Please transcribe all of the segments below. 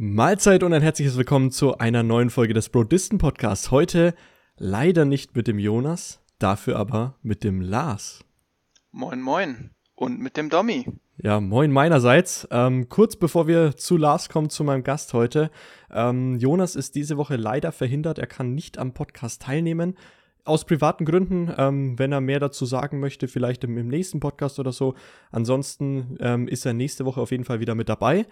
Mahlzeit und ein herzliches Willkommen zu einer neuen Folge des Brodisten Podcasts. Heute leider nicht mit dem Jonas, dafür aber mit dem Lars. Moin, moin. Und mit dem Dommy. Ja, moin meinerseits. Ähm, kurz bevor wir zu Lars kommen, zu meinem Gast heute. Ähm, Jonas ist diese Woche leider verhindert. Er kann nicht am Podcast teilnehmen. Aus privaten Gründen, ähm, wenn er mehr dazu sagen möchte, vielleicht im, im nächsten Podcast oder so. Ansonsten ähm, ist er nächste Woche auf jeden Fall wieder mit dabei.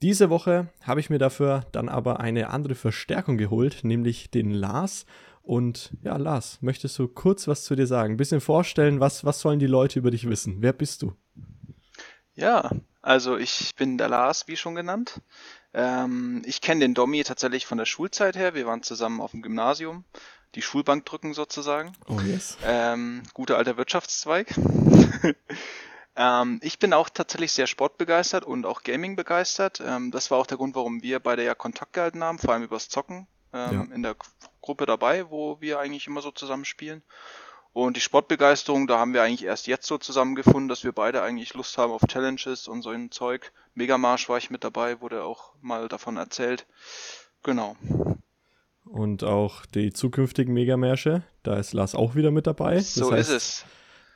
Diese Woche habe ich mir dafür dann aber eine andere Verstärkung geholt, nämlich den Lars. Und ja, Lars, möchtest du kurz was zu dir sagen? Ein bisschen vorstellen, was, was sollen die Leute über dich wissen? Wer bist du? Ja, also ich bin der Lars, wie schon genannt. Ähm, ich kenne den Domi tatsächlich von der Schulzeit her. Wir waren zusammen auf dem Gymnasium, die Schulbank drücken sozusagen. Oh yes. Ähm, guter alter Wirtschaftszweig. Ähm, ich bin auch tatsächlich sehr sportbegeistert und auch Gaming begeistert. Ähm, das war auch der Grund, warum wir beide ja Kontakt gehalten haben, vor allem übers Zocken ähm, ja. in der Gruppe dabei, wo wir eigentlich immer so zusammen spielen. Und die Sportbegeisterung, da haben wir eigentlich erst jetzt so zusammengefunden, dass wir beide eigentlich Lust haben auf Challenges und so ein Zeug. Megamarsch war ich mit dabei, wurde auch mal davon erzählt. Genau. Und auch die zukünftigen Megamärsche, da ist Lars auch wieder mit dabei. Das so heißt, ist es.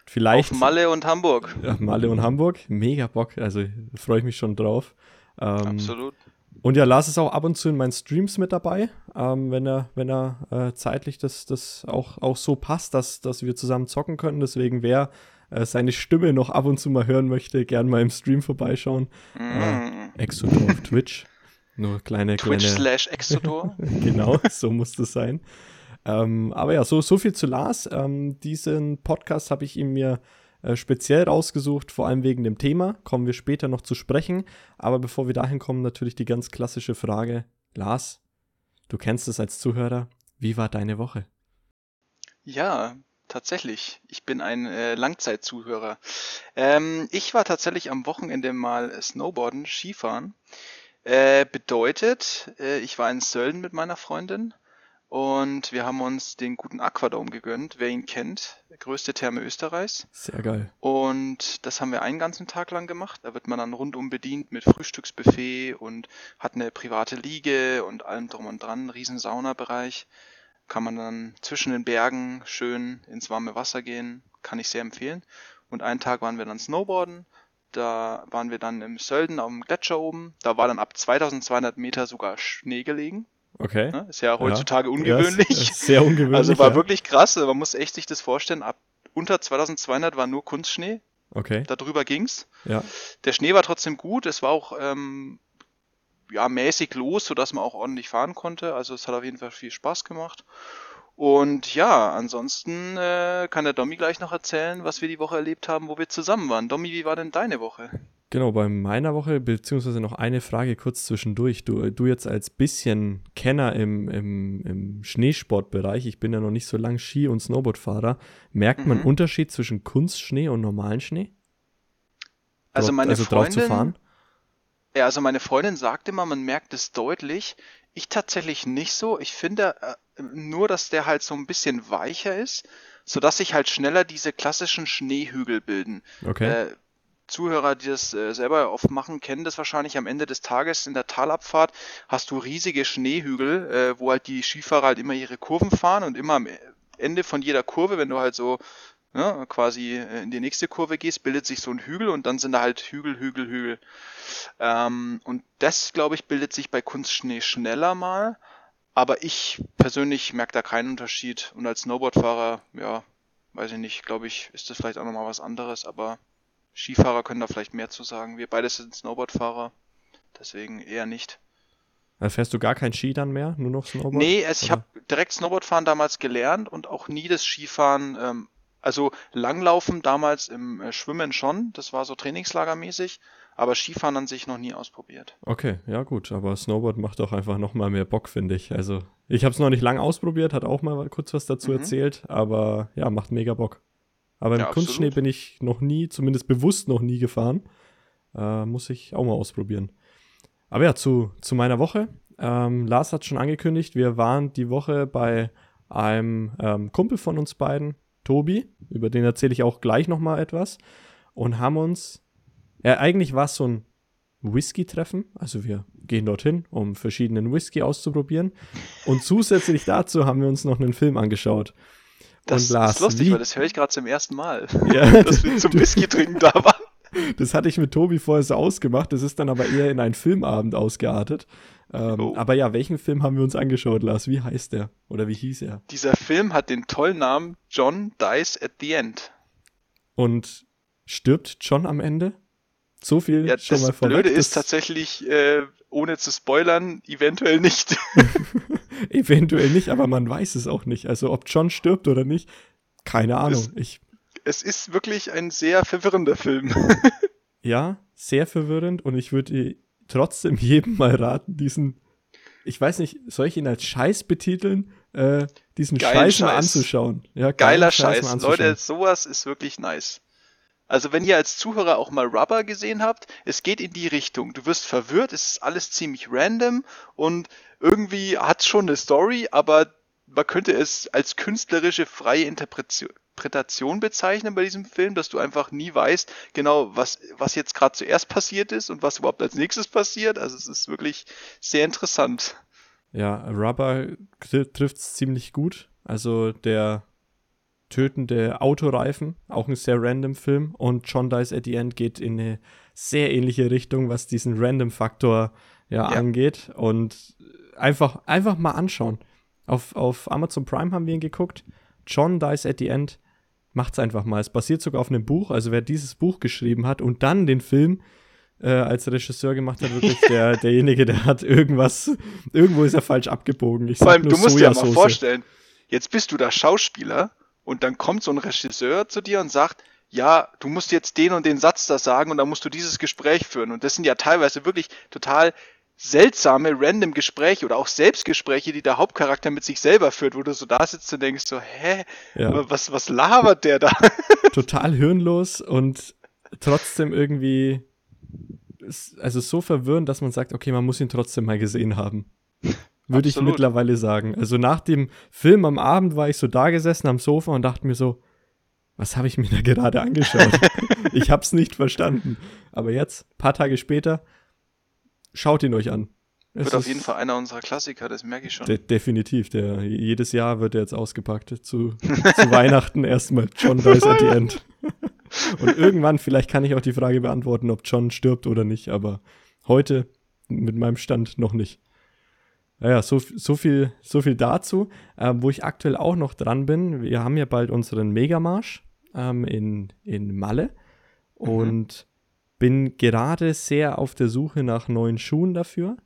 Vielleicht. Auf Malle und Hamburg. Ja, Malle und Hamburg. Mega Bock. Also freue ich mich schon drauf. Ähm, Absolut. Und ja, Lars ist auch ab und zu in meinen Streams mit dabei, ähm, wenn er, wenn er äh, zeitlich das, das auch, auch so passt, dass, dass wir zusammen zocken können. Deswegen, wer äh, seine Stimme noch ab und zu mal hören möchte, gern mal im Stream vorbeischauen. Mm. Äh, Exotor auf Twitch. Nur kleine, Twitch kleine. slash Exotor. genau, so muss das sein. Ähm, aber ja, so, so viel zu Lars. Ähm, diesen Podcast habe ich ihm mir äh, speziell rausgesucht, vor allem wegen dem Thema. Kommen wir später noch zu sprechen. Aber bevor wir dahin kommen, natürlich die ganz klassische Frage. Lars, du kennst es als Zuhörer. Wie war deine Woche? Ja, tatsächlich. Ich bin ein äh, Langzeitzuhörer. Ähm, ich war tatsächlich am Wochenende mal Snowboarden, Skifahren. Äh, bedeutet, äh, ich war in Sölden mit meiner Freundin und wir haben uns den guten Aquadome gegönnt, wer ihn kennt, größte Therme Österreichs. Sehr geil. Und das haben wir einen ganzen Tag lang gemacht. Da wird man dann rundum bedient mit Frühstücksbuffet und hat eine private Liege und allem drum und dran, riesen Saunabereich. Kann man dann zwischen den Bergen schön ins warme Wasser gehen, kann ich sehr empfehlen. Und einen Tag waren wir dann Snowboarden. Da waren wir dann im Sölden auf dem Gletscher oben. Da war dann ab 2200 Meter sogar Schnee gelegen. Okay. Ne? Ist ja heutzutage ja. ungewöhnlich. Ja, sehr ungewöhnlich. Also war ja. wirklich krass. Man muss echt sich das vorstellen. Ab unter 2200 war nur Kunstschnee. Okay. Darüber ging's. Ja. Der Schnee war trotzdem gut. Es war auch ähm, ja, mäßig los, sodass man auch ordentlich fahren konnte. Also es hat auf jeden Fall viel Spaß gemacht. Und ja, ansonsten äh, kann der Domi gleich noch erzählen, was wir die Woche erlebt haben, wo wir zusammen waren. Domi, wie war denn deine Woche? Genau, bei meiner Woche, beziehungsweise noch eine Frage kurz zwischendurch. Du, du jetzt als bisschen Kenner im, im, im Schneesportbereich, ich bin ja noch nicht so lang Ski- und Snowboardfahrer, merkt mhm. man Unterschied zwischen Kunstschnee und normalen Schnee? Also meine also Freundin, drauf zu fahren? Ja, also meine Freundin sagt immer, man merkt es deutlich. Ich tatsächlich nicht so. Ich finde äh, nur, dass der halt so ein bisschen weicher ist, sodass sich halt schneller diese klassischen Schneehügel bilden. Okay. Äh, Zuhörer, die das äh, selber oft machen, kennen das wahrscheinlich am Ende des Tages in der Talabfahrt hast du riesige Schneehügel, äh, wo halt die Skifahrer halt immer ihre Kurven fahren und immer am Ende von jeder Kurve, wenn du halt so ne, quasi äh, in die nächste Kurve gehst, bildet sich so ein Hügel und dann sind da halt Hügel, Hügel, Hügel. Ähm, und das, glaube ich, bildet sich bei Kunstschnee schneller mal. Aber ich persönlich merke da keinen Unterschied. Und als Snowboardfahrer, ja, weiß ich nicht, glaube ich, ist das vielleicht auch nochmal was anderes, aber Skifahrer können da vielleicht mehr zu sagen. Wir beide sind Snowboardfahrer, deswegen eher nicht. Dann fährst du gar kein Ski dann mehr, nur noch Snowboard? Nee, also ich habe direkt Snowboardfahren damals gelernt und auch nie das Skifahren, ähm, also Langlaufen damals im äh, Schwimmen schon, das war so trainingslagermäßig, aber Skifahren an sich noch nie ausprobiert. Okay, ja gut, aber Snowboard macht auch einfach nochmal mehr Bock, finde ich. Also ich habe es noch nicht lang ausprobiert, hat auch mal kurz was dazu mhm. erzählt, aber ja, macht mega Bock. Aber im ja, Kunstschnee bin ich noch nie, zumindest bewusst noch nie gefahren. Äh, muss ich auch mal ausprobieren. Aber ja, zu, zu meiner Woche. Ähm, Lars hat schon angekündigt, wir waren die Woche bei einem ähm, Kumpel von uns beiden, Tobi, über den erzähle ich auch gleich nochmal etwas, und haben uns, ja, eigentlich war es so ein Whisky-Treffen, also wir gehen dorthin, um verschiedenen Whisky auszuprobieren. Und zusätzlich dazu haben wir uns noch einen Film angeschaut. Das und Lars, ist lustig, wie- weil das höre ich gerade zum ersten Mal, Ja, dass wir zum Whisky trinken da waren. Das hatte ich mit Tobi vorher so ausgemacht. Das ist dann aber eher in einen Filmabend ausgeartet. Ähm, Oh. Aber ja, welchen Film haben wir uns angeschaut, Lars? Wie heißt der? Oder wie hieß er? Dieser Film hat den tollen Namen John Dies at the End. Und stirbt John am Ende? So viel Ja, schon das mal vorweg. Blöde ist das- tatsächlich, äh, ohne zu spoilern, eventuell nicht. Eventuell nicht, aber man weiß es auch nicht. Also ob John stirbt oder nicht, keine Ahnung. Ich, es ist wirklich ein sehr verwirrender Film. ja, sehr verwirrend und ich würde trotzdem jedem mal raten, diesen, ich weiß nicht, soll ich ihn als Scheiß betiteln, äh, diesen Geilen Scheiß mal Scheiß. anzuschauen. Ja, Geiler mal Scheiß. anzuschauen. Leute, sowas ist wirklich nice. Also wenn ihr als Zuhörer auch mal Rubber gesehen habt, es geht in die Richtung. Du wirst verwirrt, es ist alles ziemlich random und irgendwie hat schon eine Story, aber man könnte es als künstlerische freie Interpretation Interpretation bezeichnen bei diesem Film, dass du einfach nie weißt, genau, was, was jetzt gerade zuerst passiert ist und was überhaupt als nächstes passiert. Also es ist wirklich sehr interessant. Ja, Rubber trifft es ziemlich gut. Also der tötende Autoreifen, auch ein sehr random Film. Und John Dies at the End geht in eine sehr ähnliche Richtung, was diesen Random-Faktor ja, Ja. angeht. Und einfach, einfach mal anschauen. Auf, auf Amazon Prime haben wir ihn geguckt. John Dies at the End. Macht's einfach mal. Es basiert sogar auf einem Buch. Also wer dieses Buch geschrieben hat und dann den Film äh, als Regisseur gemacht hat, wirklich der, derjenige, der hat irgendwas, irgendwo ist er falsch abgebogen. Ich Vor sag allem, nur du musst dir ja mal Sojasauce. vorstellen, jetzt bist du da Schauspieler und dann kommt so ein Regisseur zu dir und sagt, ja, du musst jetzt den und den Satz da sagen und dann musst du dieses Gespräch führen. Und das sind ja teilweise wirklich total seltsame, random Gespräche oder auch Selbstgespräche, die der Hauptcharakter mit sich selber führt, wo du so da sitzt und denkst so, hä, Ja, was, was labert der da? total hirnlos und trotzdem irgendwie, also so verwirrend, dass man sagt, okay, man muss ihn trotzdem mal gesehen haben. Würde ich mittlerweile sagen. Also nach dem Film am Abend war ich so da gesessen am Sofa und dachte mir so, was habe ich mir da gerade angeschaut? ich habe es nicht verstanden. Aber jetzt, paar Tage später, schaut ihn euch an. Es Wird auf jeden Fall einer unserer Klassiker, das merke ich schon. de definitiv. Der, jedes Jahr wird er jetzt ausgepackt. Zu, zu Weihnachten erstmal John Dies at the End. Und irgendwann, vielleicht kann ich auch die Frage beantworten, ob John stirbt oder nicht, aber heute mit meinem Stand noch nicht. Naja, so, so, viel, so viel dazu. Ähm, wo ich aktuell auch noch dran bin, wir haben ja bald unseren Megamarsch ähm, in, in Malle und bin gerade sehr auf der Suche nach neuen Schuhen dafür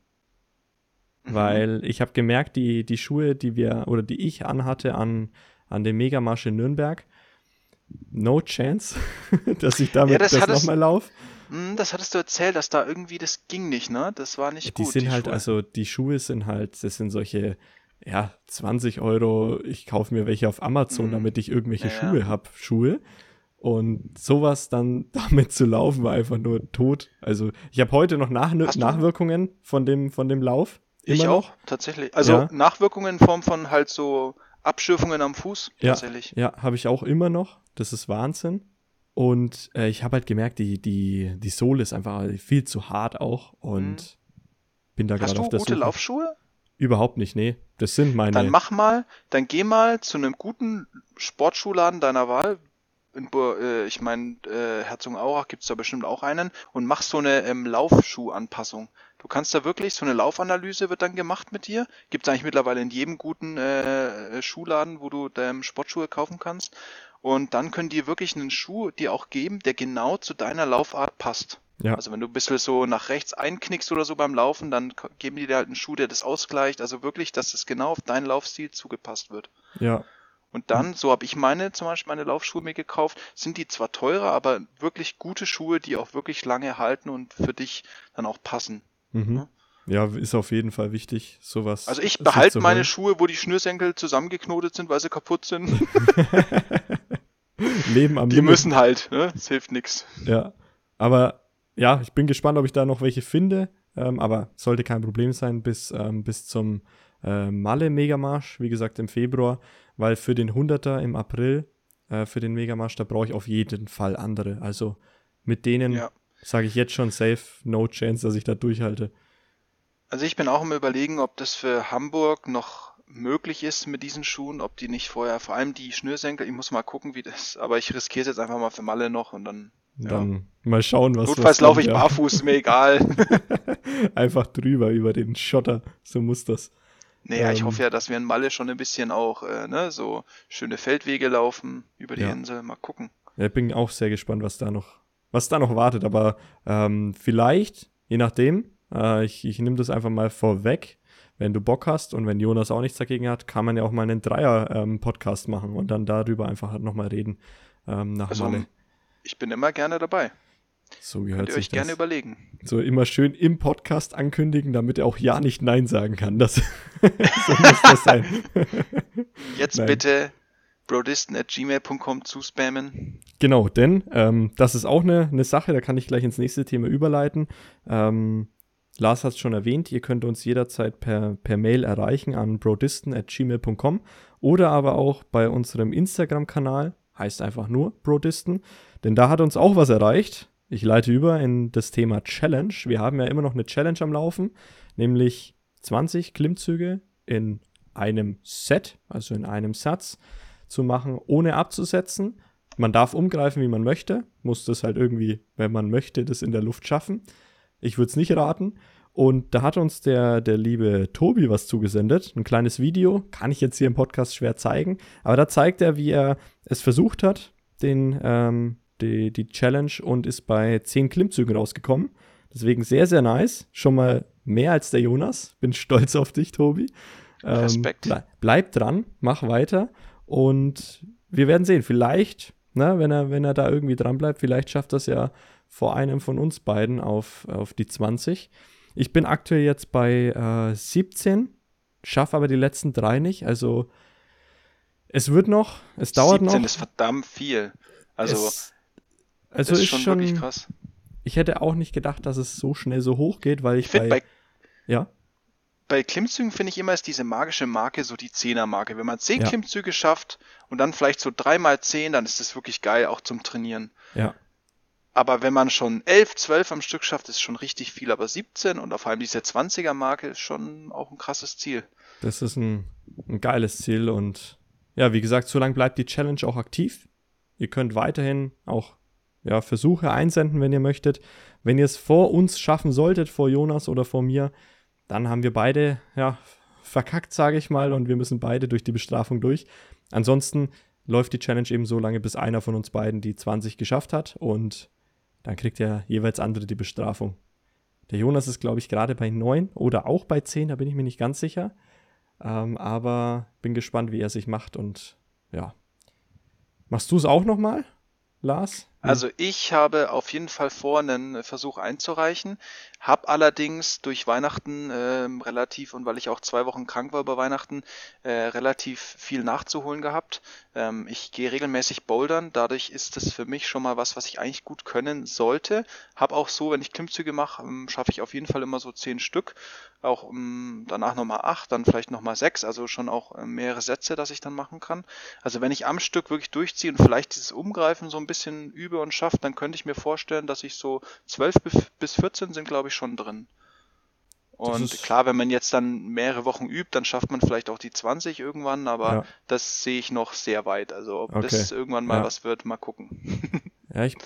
Mhm. weil ich habe gemerkt, die, die Schuhe, die wir oder die ich anhatte an, an dem Megamarsch in Nürnberg, no chance, dass ich damit Ja, das das, nochmal laufe. Hm, das hattest du erzählt, dass da irgendwie, das ging nicht, ne? Das war nicht Die gut. sind halt, Schuhe. also die Schuhe sind halt, das sind solche, ja, 20 Euro, ich kaufe mir welche auf Amazon, Mhm. damit ich irgendwelche Ja, ja. Schuhe habe, Schuhe. Und sowas dann damit zu laufen, war einfach nur tot. Also ich habe heute noch Nach Hast du- Nachwirkungen von dem, von dem Lauf. Ich auch, noch. tatsächlich. Also Ja. Nachwirkungen in Form von halt so Abschürfungen am Fuß, Ja. tatsächlich. Ja, habe ich auch immer noch. Das ist Wahnsinn. Und äh, ich habe halt gemerkt, die, die, die Sohle ist einfach viel zu hart auch und bin da Mhm. Hast gerade du auf der gute Suche. Laufschuhe? Überhaupt nicht, nee. Das sind meine. Dann mach mal, dann geh mal zu einem guten Sportschuhladen deiner Wahl. In, äh, ich meine, äh, Herzogenaurach gibt's da bestimmt auch einen und mach so eine ähm, Laufschuhanpassung. Du kannst da wirklich, so eine Laufanalyse wird dann gemacht mit dir. Gibt's eigentlich mittlerweile in jedem guten äh, Schuhladen, wo du ähm, Sportschuhe kaufen kannst. Und dann können die wirklich einen Schuh dir auch geben, der genau zu deiner Laufart passt. ja, Also wenn du ein bisschen so nach rechts einknickst oder so beim Laufen, dann geben die dir halt einen Schuh, der das ausgleicht. Also wirklich, dass es genau auf deinen Laufstil zugepasst wird. ja, Und dann, so habe ich meine, zum Beispiel meine Laufschuhe mir gekauft, sind die zwar teurer, aber wirklich gute Schuhe, die auch wirklich lange halten und für dich dann auch passen. Mhm. ja, ist auf jeden Fall wichtig, sowas. Also ich behalte meine. Schuhe, wo die Schnürsenkel zusammengeknotet sind, weil sie kaputt sind. Leben am Die Limit. müssen halt, ne? Das hilft nichts. Ja, aber ja, ich bin gespannt, ob ich da noch welche finde. Ähm, aber sollte kein Problem sein bis, ähm, bis zum äh, Malle Megamarsch, wie gesagt im Februar, weil für den 100er im April, äh, für den Megamarsch, da brauche ich auf jeden Fall andere. Also mit denen Ja. Sage ich jetzt schon safe, no chance, dass ich da durchhalte. Also ich bin auch im Überlegen, ob das für Hamburg noch möglich ist mit diesen Schuhen, ob die nicht vorher, vor allem die Schnürsenkel, ich muss mal gucken, wie das, aber ich riskiere es jetzt einfach mal für Malle noch und dann. Dann ja. mal schauen, was. Notfalls laufe ich ja. barfuß, mir egal. einfach drüber über den Schotter, so muss das. Naja, ähm, ich hoffe ja, dass wir in Malle schon ein bisschen auch, äh, ne, so schöne Feldwege laufen über die ja. Insel. Mal gucken. Ja, bin auch sehr gespannt, was da noch, was da noch wartet. Aber ähm, vielleicht, je nachdem, äh, ich, ich nehme das einfach mal vorweg. Wenn du Bock hast und wenn Jonas auch nichts dagegen hat, kann man ja auch mal einen Dreier-Podcast ähm, machen und dann darüber einfach halt nochmal reden. Ähm, nach also, Malle. Ich bin immer gerne dabei. So gehört Könnt ihr euch gerne überlegen. So immer schön im Podcast ankündigen, damit er auch ja nicht Nein sagen kann. Das, so muss das sein. Jetzt Nein. bitte brodisten.gmail.com zuspammen. Genau, denn ähm, das ist auch eine, eine Sache, da kann ich gleich ins nächste Thema überleiten. Ähm, Lars hat es schon erwähnt, ihr könnt uns jederzeit per, per Mail erreichen an brodisten.gmail.com oder aber auch bei unserem Instagram-Kanal, heißt einfach nur Brodisten, denn da hat uns auch was erreicht. Ich leite über in das Thema Challenge. Wir haben ja immer noch eine Challenge am Laufen, nämlich 20 Klimmzüge in einem Set, also in einem Satz zu machen, ohne abzusetzen. Man darf umgreifen, wie man möchte, muss das halt irgendwie, wenn man möchte, das in der Luft schaffen. Ich würde es nicht raten. Und da hat uns der, der liebe Tobi was zugesendet. Ein kleines Video. Kann ich jetzt hier im Podcast schwer zeigen. Aber da zeigt er, wie er es versucht hat, den, ähm, die, die Challenge und ist bei 10 Klimmzügen rausgekommen. Deswegen sehr, sehr nice. Schon mal mehr als der Jonas. Bin stolz auf dich, Tobi. Ähm, Respekt. Ble bleib dran, mach weiter. Und wir werden sehen. Vielleicht, ne, wenn er, wenn er da irgendwie dran bleibt, vielleicht schafft das ja vor einem von uns beiden auf, auf die 20. Ich bin aktuell jetzt bei äh, 17, schaffe aber die letzten drei nicht. Also es wird noch, es dauert 17 noch. 17 ist verdammt viel. Also, es, also ist, ist schon, schon, wirklich krass. Ich hätte auch nicht gedacht, dass es so schnell so hoch geht, weil ich, ich bei, bei, ja bei Klimmzügen finde ich immer ist diese magische Marke so die Zehner-Marke. Wenn man zehn ja. Klimmzüge schafft und dann vielleicht so dreimal zehn, dann ist das wirklich geil, auch zum Trainieren. Ja. Aber wenn man schon elf, zwölf am Stück schafft, ist schon richtig viel. Aber 17 und auf allem diese 20er-Marke ist schon auch ein krasses Ziel. Das ist ein, ein geiles Ziel und ja, wie gesagt, so lange bleibt die Challenge auch aktiv. Ihr könnt weiterhin auch ja, Versuche einsenden, wenn ihr möchtet. Wenn ihr es vor uns schaffen solltet, vor Jonas oder vor mir, dann haben wir beide, ja, verkackt, sage ich mal, und wir müssen beide durch die Bestrafung durch. Ansonsten läuft die Challenge eben so lange, bis einer von uns beiden die 20 geschafft hat und dann kriegt ja jeweils andere die Bestrafung. Der Jonas ist, glaube ich, gerade bei 9 oder auch bei 10, da bin ich mir nicht ganz sicher. Ähm, aber bin gespannt, wie er sich macht und ja. Machst du es auch nochmal, Lars? Also ich habe auf jeden Fall vor, einen Versuch einzureichen, habe allerdings durch Weihnachten äh, relativ und weil ich auch zwei Wochen krank war über Weihnachten, äh, relativ viel nachzuholen gehabt. Ähm, ich gehe regelmäßig bouldern, dadurch ist das für mich schon mal was, was ich eigentlich gut können sollte. Hab auch so, wenn ich Klimmzüge mache, ähm, schaffe ich auf jeden Fall immer so zehn Stück, auch ähm, danach nochmal acht, dann vielleicht nochmal sechs, also schon auch äh, mehrere Sätze, dass ich dann machen kann. Also wenn ich am Stück wirklich durchziehe und vielleicht dieses Umgreifen so ein bisschen übe, übe und schaffe, dann könnte ich mir vorstellen, dass ich so 12 bis 14 sind, glaube ich, schon drin. Und klar, wenn man jetzt dann mehrere Wochen übt, dann schafft man vielleicht auch die 20 irgendwann, aber ja. das sehe ich noch sehr weit. Also ob okay. das irgendwann mal ja. was wird, mal gucken. ja, ich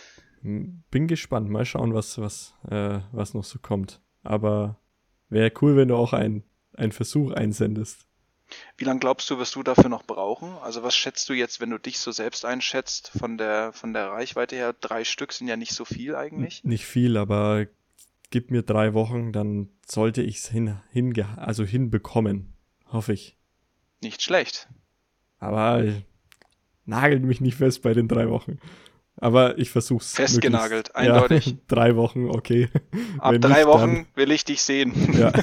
bin gespannt. Mal schauen, was, was, äh, was noch so kommt. Aber wäre cool, wenn du auch einen Versuch einsendest. Wie lange glaubst du, wirst du dafür noch brauchen? Also was schätzt du jetzt, wenn du dich so selbst einschätzt von der, von der Reichweite her? Drei Stück sind ja nicht so viel eigentlich. Nicht viel, aber gib mir drei Wochen, dann sollte ich es hin, hin, also hinbekommen. Hoffe ich. Nicht schlecht. Aber nagelt mich nicht fest bei den drei Wochen. Aber ich versuch's. Festgenagelt, eindeutig. Ja, drei Wochen, okay. Ab Wenn drei nicht, Wochen will ich dich sehen. Ja.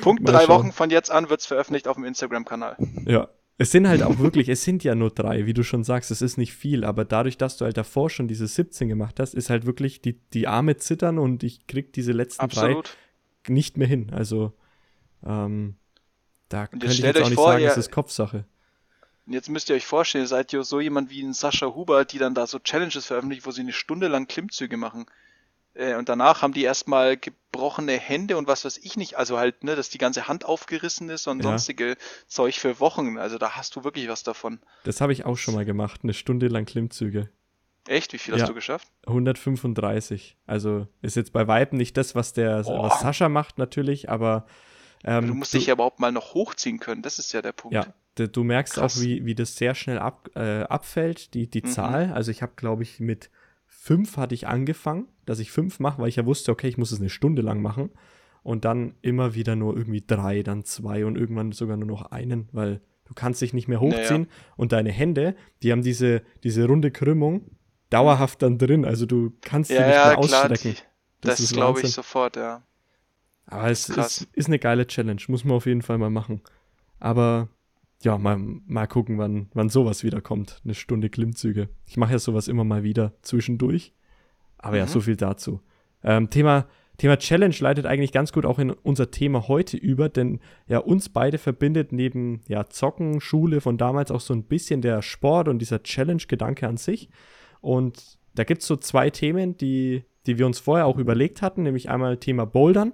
Punkt, Mal drei schauen. Wochen von jetzt an wird es veröffentlicht auf dem Instagram-Kanal. Ja. Es sind halt auch wirklich, es sind ja nur drei, wie du schon sagst, es ist nicht viel, aber dadurch, dass du halt davor schon diese 17 gemacht hast, ist halt wirklich die, die Arme zittern und ich krieg diese letzten Absolut. drei nicht mehr hin. Also, ähm, da könnte ich jetzt auch nicht vor, sagen, es ist Kopfsache. Jetzt müsst ihr euch vorstellen, ihr seid ja so jemand wie ein Sascha Huber, die dann da so Challenges veröffentlicht, wo sie eine Stunde lang Klimmzüge machen. Äh, und danach haben die erstmal gebrochene Hände und was weiß ich nicht. Also halt, ne, dass die ganze Hand aufgerissen ist und Ja. sonstige Zeug für Wochen. Also da hast du wirklich was davon. Das habe ich auch schon mal gemacht, eine Stunde lang Klimmzüge. Echt? Wie viel Ja. hast du geschafft? 135. Also ist jetzt bei Weitem nicht das, was der, Boah. was Sascha macht natürlich, aber ähm, du musst dich ja überhaupt mal noch hochziehen können. Das ist ja der Punkt. Ja, du merkst Krass. auch, wie, wie das sehr schnell ab, äh, abfällt, die, die Mhm. Zahl. Also ich habe, glaube ich, mit fünf hatte ich angefangen, dass ich fünf mache, weil ich ja wusste, okay, ich muss es eine Stunde lang machen. Und dann immer wieder nur irgendwie drei, dann zwei und irgendwann sogar nur noch einen, weil du kannst dich nicht mehr Naja. hochziehen und deine Hände, die haben diese, diese runde Krümmung dauerhaft dann drin. Also du kannst sie Ja, nicht ja, mehr klar. ausstrecken. Die, das ist glaube ich sofort, ja. Aber es ist, ist eine geile Challenge, muss man auf jeden Fall mal machen. Aber ja, mal, mal gucken, wann, wann sowas wieder kommt. Eine Stunde Klimmzüge. Ich mache ja sowas immer mal wieder zwischendurch. Aber ja, Mhm. so viel dazu. Ähm, Thema, Thema Challenge leitet eigentlich ganz gut auch in unser Thema heute über, denn ja, uns beide verbindet neben ja, Zocken, Schule von damals auch so ein bisschen der Sport und dieser Challenge-Gedanke an sich. Und da gibt es so zwei Themen, die, die wir uns vorher auch überlegt hatten, nämlich einmal Thema Bouldern.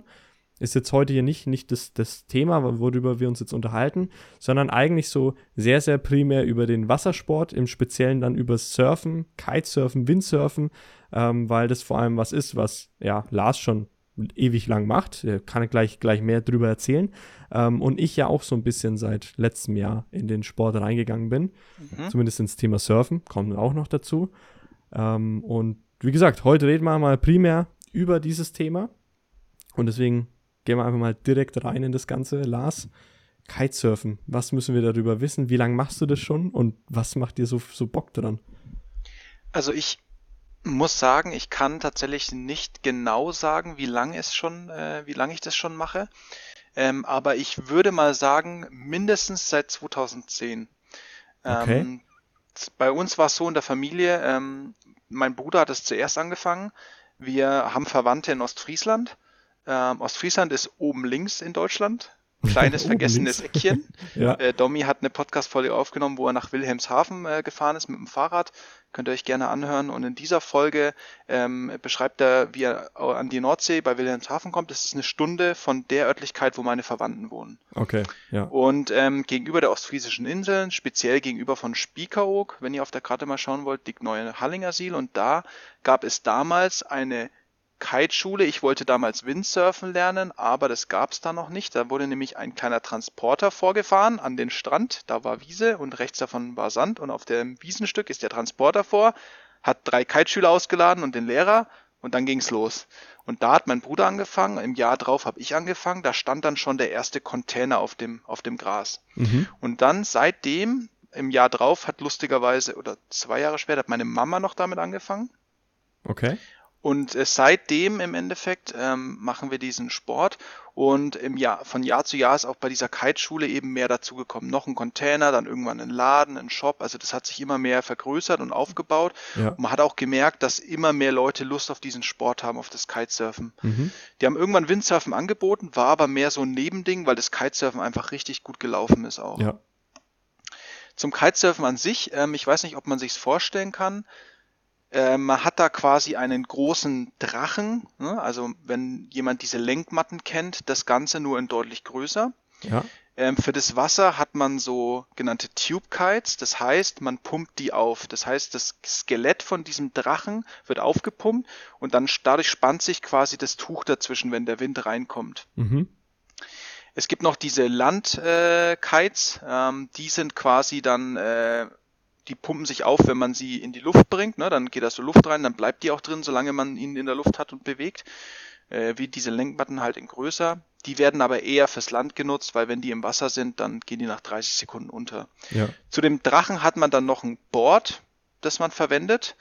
Ist jetzt heute hier nicht, nicht das, das Thema, worüber wir uns jetzt unterhalten, sondern eigentlich so sehr, sehr primär über den Wassersport, im Speziellen dann über Surfen, Kitesurfen, Windsurfen, ähm, weil das vor allem was ist, was ja Lars schon ewig lang macht. Er kann gleich, gleich mehr drüber erzählen. Ähm, und ich ja auch so ein bisschen seit letztem Jahr in den Sport reingegangen bin Mhm. zumindest ins Thema Surfen, kommen auch noch dazu. Ähm, und wie gesagt, heute reden wir mal primär über dieses Thema. Und deswegen gehen wir einfach mal direkt rein in das Ganze. Lars, Kitesurfen, was müssen wir darüber wissen? Wie lange machst du das schon und was macht dir so, so Bock dran? Also ich muss sagen, ich kann tatsächlich nicht genau sagen, wie lange es schon, äh, wie lange ich das schon mache. Ähm, aber ich würde mal sagen, mindestens seit 2010. Okay. Ähm, bei uns war es so in der Familie, ähm, mein Bruder hat es zuerst angefangen. Wir haben Verwandte in Ostfriesland. Ähm, Ostfriesland ist oben links in Deutschland. Kleines vergessenes links. Eckchen. Ja, Äh, Domi hat eine Podcast-Folge aufgenommen, wo er nach Wilhelmshaven äh, gefahren ist mit dem Fahrrad. Könnt ihr euch gerne anhören. Und in dieser Folge ähm, beschreibt er, wie er an die Nordsee bei Wilhelmshaven kommt. Das ist eine Stunde von der Örtlichkeit, wo meine Verwandten wohnen. okay, ja. Und ähm, gegenüber der ostfriesischen Inseln, speziell gegenüber von Spiekeroog, wenn ihr auf der Karte mal schauen wollt, liegt neue Hallingersiel. Und da gab es damals eine Kiteschule. Ich wollte damals Windsurfen lernen, aber das gab es da noch nicht. Da wurde nämlich ein kleiner Transporter vorgefahren an den Strand. Da war Wiese und rechts davon war Sand. Und auf dem Wiesenstück ist der Transporter vor, hat drei Kiteschüler ausgeladen und den Lehrer. Und dann ging's los. Und da hat mein Bruder angefangen. Im Jahr drauf habe ich angefangen. Da stand dann schon der erste Container auf dem, auf dem Gras. Mhm. Und dann seitdem, im Jahr drauf, hat lustigerweise, oder zwei Jahre später, hat meine Mama noch damit angefangen. Okay. Und äh, seitdem im Endeffekt ähm, machen wir diesen Sport und im Jahr, von Jahr zu Jahr ist auch bei dieser Kiteschule eben mehr dazugekommen. Noch ein Container, dann irgendwann ein Laden, ein Shop. Also das hat sich immer mehr vergrößert und aufgebaut. Ja. Und man hat auch gemerkt, dass immer mehr Leute Lust auf diesen Sport haben, auf das Kitesurfen. Mhm. Die haben irgendwann Windsurfen angeboten, war aber mehr so ein Nebending, weil das Kitesurfen einfach richtig gut gelaufen ist auch. Ja. Zum Kitesurfen an sich, ähm, ich weiß nicht, ob man sich's vorstellen kann. Ähm, man hat da quasi einen großen Drachen, ne? also wenn jemand diese Lenkmatten kennt, das Ganze nur in deutlich größer. Ja. Ähm, für das Wasser hat man so genannte Tube Kites, das heißt, man pumpt die auf. Das heißt, das Skelett von diesem Drachen wird aufgepumpt und dann dadurch spannt sich quasi das Tuch dazwischen, wenn der Wind reinkommt. Mhm. Es gibt noch diese Land-Kites, ähm, die sind quasi dann, äh, die pumpen sich auf, wenn man sie in die Luft bringt, ne? dann geht da so Luft rein, dann bleibt die auch drin, solange man ihn in der Luft hat und bewegt. Äh, wie diese Lenkmatten halt in größer. Die werden aber eher fürs Land genutzt, weil wenn die im Wasser sind, dann gehen die nach 30 Sekunden unter. Ja. Zu dem Drachen hat man dann noch ein Board, das man verwendet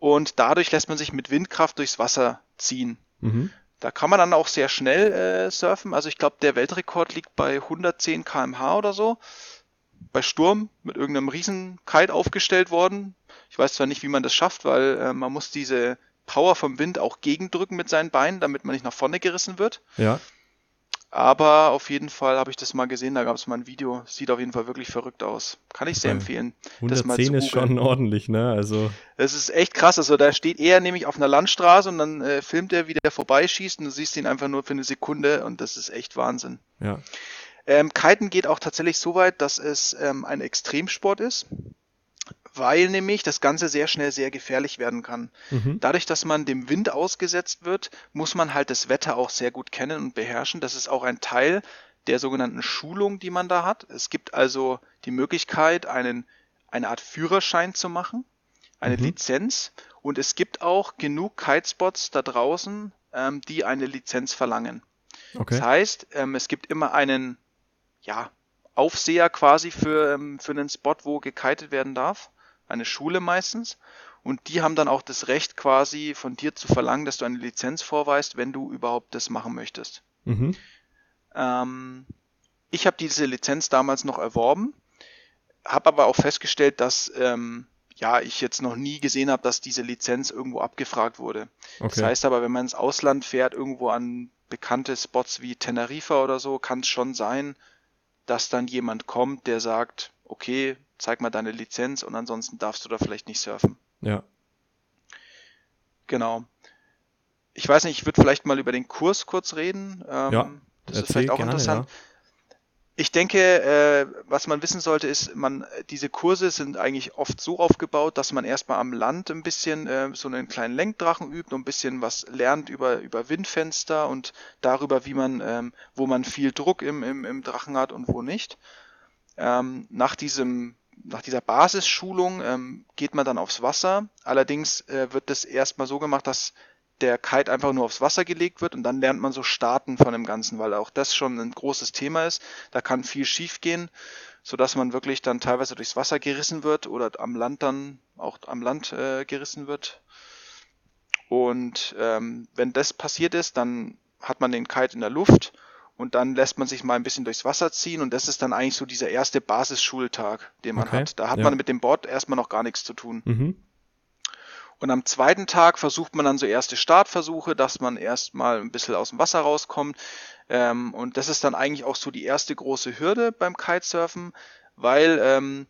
und dadurch lässt man sich mit Windkraft durchs Wasser ziehen. Mhm. Da kann man dann auch sehr schnell äh, surfen. Also ich glaube, der Weltrekord liegt bei 110 km/h oder so. Bei Sturm mit irgendeinem riesen Kite aufgestellt worden. Ich weiß zwar nicht, wie man das schafft, weil äh, man muss diese Power vom Wind auch gegendrücken mit seinen Beinen, damit man nicht nach vorne gerissen wird. Ja. Aber auf jeden Fall habe ich das mal gesehen, da gab es mal ein Video. Sieht auf jeden Fall wirklich verrückt aus. Kann ich sehr empfehlen. 110 ist schon ordentlich, ne? Also, Das ist echt krass. Also da steht er nämlich auf einer Landstraße und dann äh, filmt er, wie der vorbeischießt und du siehst ihn einfach nur für eine Sekunde und das ist echt Wahnsinn. ja. Ähm, Kiten geht auch tatsächlich so weit, dass es ähm, ein Extremsport ist, weil nämlich das Ganze sehr schnell sehr gefährlich werden kann. Mhm. Dadurch, dass man dem Wind ausgesetzt wird, muss man halt das Wetter auch sehr gut kennen und beherrschen. Das ist auch ein Teil der sogenannten Schulung, die man da hat. Es gibt also die Möglichkeit, einen, eine Art Führerschein zu machen, eine Mhm. Lizenz. Und es gibt auch genug Kitespots da draußen, ähm, die eine Lizenz verlangen. Okay. Das heißt, ähm, es gibt immer einen ja, Aufseher quasi für, ähm, für einen Spot, wo gekitet werden darf. Eine Schule meistens. Und die haben dann auch das Recht quasi von dir zu verlangen, dass du eine Lizenz vorweist, wenn du überhaupt das machen möchtest. Mhm. Ähm, ich habe diese Lizenz damals noch erworben, habe aber auch festgestellt, dass ähm, ja, ich jetzt noch nie gesehen habe, dass diese Lizenz irgendwo abgefragt wurde. Das Okay. heißt aber, wenn man ins Ausland fährt, irgendwo an bekannte Spots wie Teneriffa oder so, kann es schon sein, dass dann jemand kommt, der sagt, okay, zeig mal deine Lizenz und ansonsten darfst du da vielleicht nicht surfen. Ja. Genau. Ich weiß nicht, ich würde vielleicht mal über den Kurs kurz reden. Ähm, Ja, das ist vielleicht auch gerne, interessant. ja. Ich denke, äh, was man wissen sollte, ist, man, diese Kurse sind eigentlich oft so aufgebaut, dass man erstmal am Land ein bisschen äh, so einen kleinen Lenkdrachen übt und ein bisschen was lernt über, über Windfenster und darüber, wie man, ähm, wo man viel Druck im, im, im Drachen hat und wo nicht. Ähm, nach diesem, nach dieser Basisschulung ähm, geht man dann aufs Wasser. Allerdings äh, wird das erstmal so gemacht, dass der Kite einfach nur aufs Wasser gelegt wird und dann lernt man so starten von dem Ganzen, weil auch das schon ein großes Thema ist. Da kann viel schief gehen, sodass man wirklich dann teilweise durchs Wasser gerissen wird oder am Land dann auch am Land äh, gerissen wird. Und ähm, wenn das passiert ist, dann hat man den Kite in der Luft und dann lässt man sich mal ein bisschen durchs Wasser ziehen und das ist dann eigentlich so dieser erste Basisschultag, den man Okay, hat. Da hat ja. man mit dem Board erstmal noch gar nichts zu tun. Mhm. Und am zweiten Tag versucht man dann so erste Startversuche, dass man erstmal ein bisschen aus dem Wasser rauskommt. Ähm, und das ist dann eigentlich auch so die erste große Hürde beim Kitesurfen, weil ähm,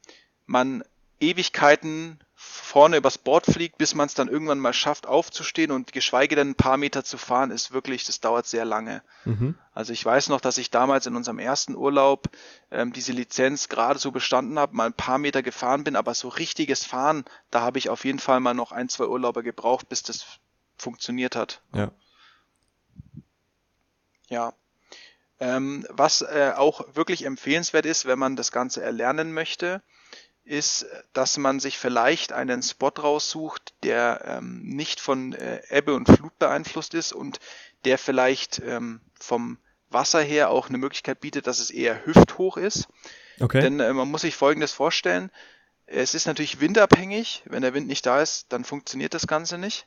man Ewigkeiten vorne übers Board fliegt, bis man es dann irgendwann mal schafft aufzustehen und geschweige denn ein paar Meter zu fahren, ist wirklich, das dauert sehr lange. Mhm. Also ich weiß noch, dass ich damals in unserem ersten Urlaub ähm, diese Lizenz gerade so bestanden habe, mal ein paar Meter gefahren bin, aber so richtiges Fahren, da habe ich auf jeden Fall mal noch ein, zwei Urlaube gebraucht, bis das funktioniert hat. Ja. Ja. Ähm, was äh, auch wirklich empfehlenswert ist, wenn man das Ganze erlernen möchte, ist, dass man sich vielleicht einen Spot raussucht, der ähm, nicht von äh, Ebbe und Flut beeinflusst ist und der vielleicht ähm, vom Wasser her auch eine Möglichkeit bietet, dass es eher hüfthoch ist. Okay. Denn äh, man muss sich Folgendes vorstellen. Es ist natürlich windabhängig. Wenn der Wind nicht da ist, dann funktioniert das Ganze nicht.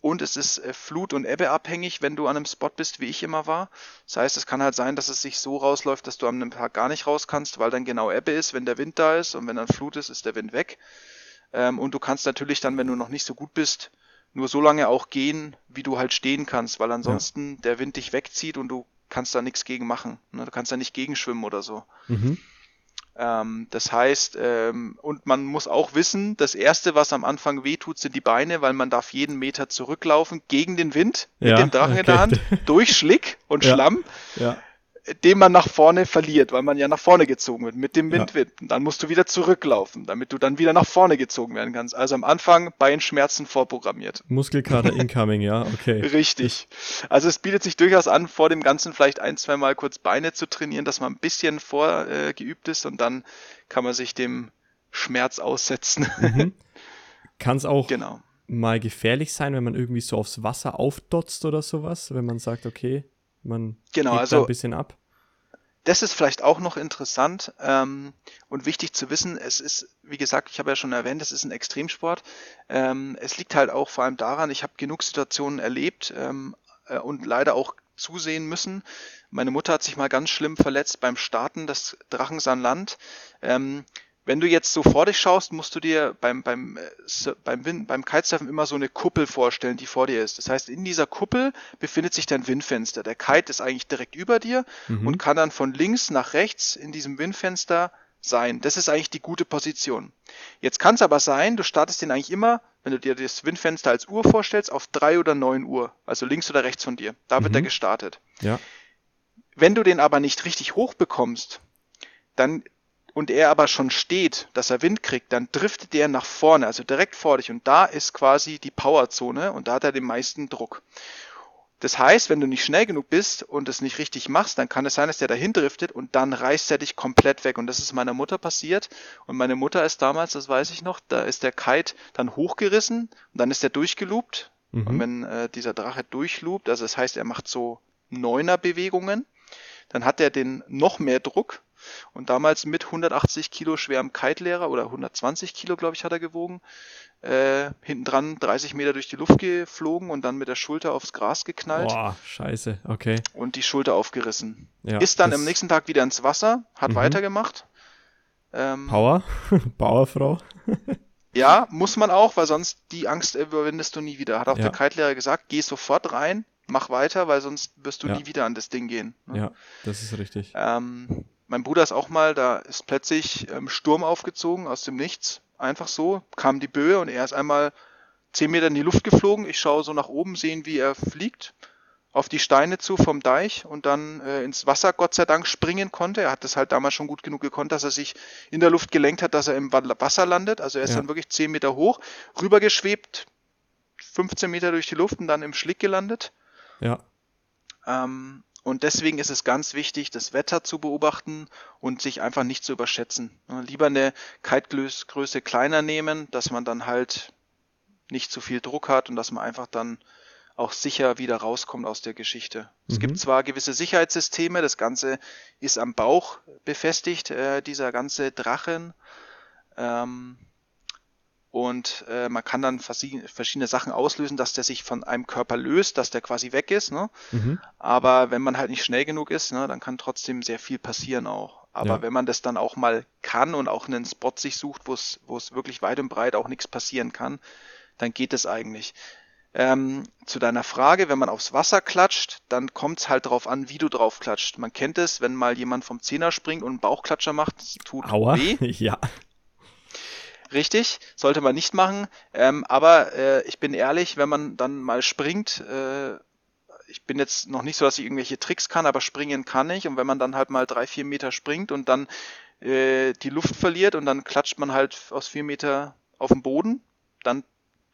Und es ist äh, Flut- und Ebbe abhängig, wenn du an einem Spot bist, wie ich immer war. Das heißt, es kann halt sein, dass es sich so rausläuft, dass du an einem Tag gar nicht raus kannst, weil dann genau Ebbe ist, wenn der Wind da ist. Und wenn dann Flut ist, ist der Wind weg. Ähm, und du kannst natürlich dann, wenn du noch nicht so gut bist, nur so lange auch gehen, wie du halt stehen kannst, weil ansonsten der Wind dich wegzieht und du kannst da nichts gegen machen. Ne? Du kannst da nicht gegenschwimmen oder so. mhm. Ähm, das heißt, ähm, und man muss auch wissen, das erste, was am Anfang wehtut, sind die Beine, weil man darf jeden Meter zurücklaufen gegen den Wind mit Ja, dem Drachen in der okay. Hand, durch Schlick und Ja. Schlamm, Ja. Den man nach vorne verliert, weil man ja nach vorne gezogen wird mit dem Ja. Windwind. Und Dann musst du wieder zurücklaufen, damit du dann wieder nach vorne gezogen werden kannst. Also am Anfang Beinschmerzen vorprogrammiert. Muskelkater incoming, ja, okay. Richtig. Also es bietet sich durchaus an, vor dem Ganzen vielleicht ein, zwei Mal kurz Beine zu trainieren, dass man ein bisschen vorgeübt äh, ist und dann kann man sich dem Schmerz aussetzen. Mhm. Kann es auch genau. mal gefährlich sein, wenn man irgendwie so aufs Wasser aufdotzt oder sowas, wenn man sagt, okay, man Genau, also- ein bisschen ab. Das ist vielleicht auch noch interessant ähm, und wichtig zu wissen. Es ist, wie gesagt, ich habe ja schon erwähnt, es ist ein Extremsport. Ähm, es liegt halt auch vor allem daran, ich habe genug Situationen erlebt ähm, äh, und leider auch zusehen müssen. Meine Mutter hat sich mal ganz schlimm verletzt beim Starten des Drachens an Land. Ähm, wenn du jetzt so vor dich schaust, musst du dir beim, beim, äh, beim, Wind, beim Kitesurfen immer so eine Kuppel vorstellen, die vor dir ist. Das heißt, in dieser Kuppel befindet sich dein Windfenster. Der Kite ist eigentlich direkt über dir mhm. und kann dann von links nach rechts in diesem Windfenster sein. Das ist eigentlich die gute Position. Jetzt kann es aber sein, du startest den eigentlich immer, wenn du dir das Windfenster als Uhr vorstellst, auf drei oder neun Uhr, also links oder rechts von dir. Da wird mhm. er gestartet. Ja. Wenn du den aber nicht richtig hoch bekommst, dann und er aber schon steht, dass er Wind kriegt, dann driftet er nach vorne, also direkt vor dich. Und da ist quasi die Powerzone und da hat er den meisten Druck. Das heißt, wenn du nicht schnell genug bist und es nicht richtig machst, dann kann es sein, dass der dahin driftet und dann reißt er dich komplett weg. Und das ist meiner Mutter passiert. Und meine Mutter ist damals, das weiß ich noch, da ist der Kite dann hochgerissen und dann ist er durchgeloopt. Mhm. Und wenn äh, dieser Drache durchloopt, also das heißt, er macht so Neuner-Bewegungen, dann hat er den noch mehr Druck und damals mit 180 Kilo schwerem Kite-Lehrer oder 120 Kilo, glaube ich, hat er gewogen, äh, hinten dran 30 Meter durch die Luft geflogen und dann mit der Schulter aufs Gras geknallt. Boah, scheiße, okay. Und die Schulter aufgerissen. Ja, ist dann am nächsten Tag wieder ins Wasser, hat mhm. weitergemacht. Ähm, Power? Powerfrau? ja, muss man auch, weil sonst die Angst überwindest du nie wieder. Hat auch ja. der Kite-Lehrer gesagt, geh sofort rein, mach weiter, weil sonst wirst du ja. nie wieder an das Ding gehen. Ne? Ja, das ist richtig. Ähm, mein Bruder ist auch mal, da ist plötzlich ähm, Sturm aufgezogen aus dem Nichts. Einfach so, kam die Böe und er ist einmal zehn Meter in die Luft geflogen. Ich schaue so nach oben, sehen, wie er fliegt auf die Steine zu vom Deich und dann äh, ins Wasser Gott sei Dank springen konnte. Er hat das halt damals schon gut genug gekonnt, dass er sich in der Luft gelenkt hat, dass er im Wasser landet. Also er ist ja. dann wirklich zehn Meter hoch, rübergeschwebt, 15 Meter durch die Luft und dann im Schlick gelandet. Ja. Ähm, und deswegen ist es ganz wichtig, das Wetter zu beobachten und sich einfach nicht zu überschätzen. Lieber eine Kitegröße kleiner nehmen, dass man dann halt nicht zu viel Druck hat und dass man einfach dann auch sicher wieder rauskommt aus der Geschichte. Mhm. Es gibt mhm. zwar gewisse Sicherheitssysteme, das Ganze ist am Bauch befestigt, äh, dieser ganze Drachen. Ähm, und äh, man kann dann verschiedene Sachen auslösen, dass der sich von einem Körper löst, dass der quasi weg ist. Ne? Mhm. Aber wenn man halt nicht schnell genug ist, ne, dann kann trotzdem sehr viel passieren auch. Aber ja. wenn man das dann auch mal kann und auch einen Spot sich sucht, wo es wo es wirklich weit und breit auch nichts passieren kann, dann geht es eigentlich. Ähm, zu deiner Frage, wenn man aufs Wasser klatscht, dann kommt es halt drauf an, wie du drauf klatscht. Man kennt es, wenn mal jemand vom Zehner springt und einen Bauchklatscher macht, tut Aua. weh. Ja. Richtig, sollte man nicht machen. Ähm, aber äh, ich bin ehrlich, wenn man dann mal springt, äh, ich bin jetzt noch nicht so, dass ich irgendwelche Tricks kann, aber springen kann ich. Und wenn man dann halt mal drei, vier Meter springt und dann äh, die Luft verliert und dann klatscht man halt aus vier Meter auf den Boden, dann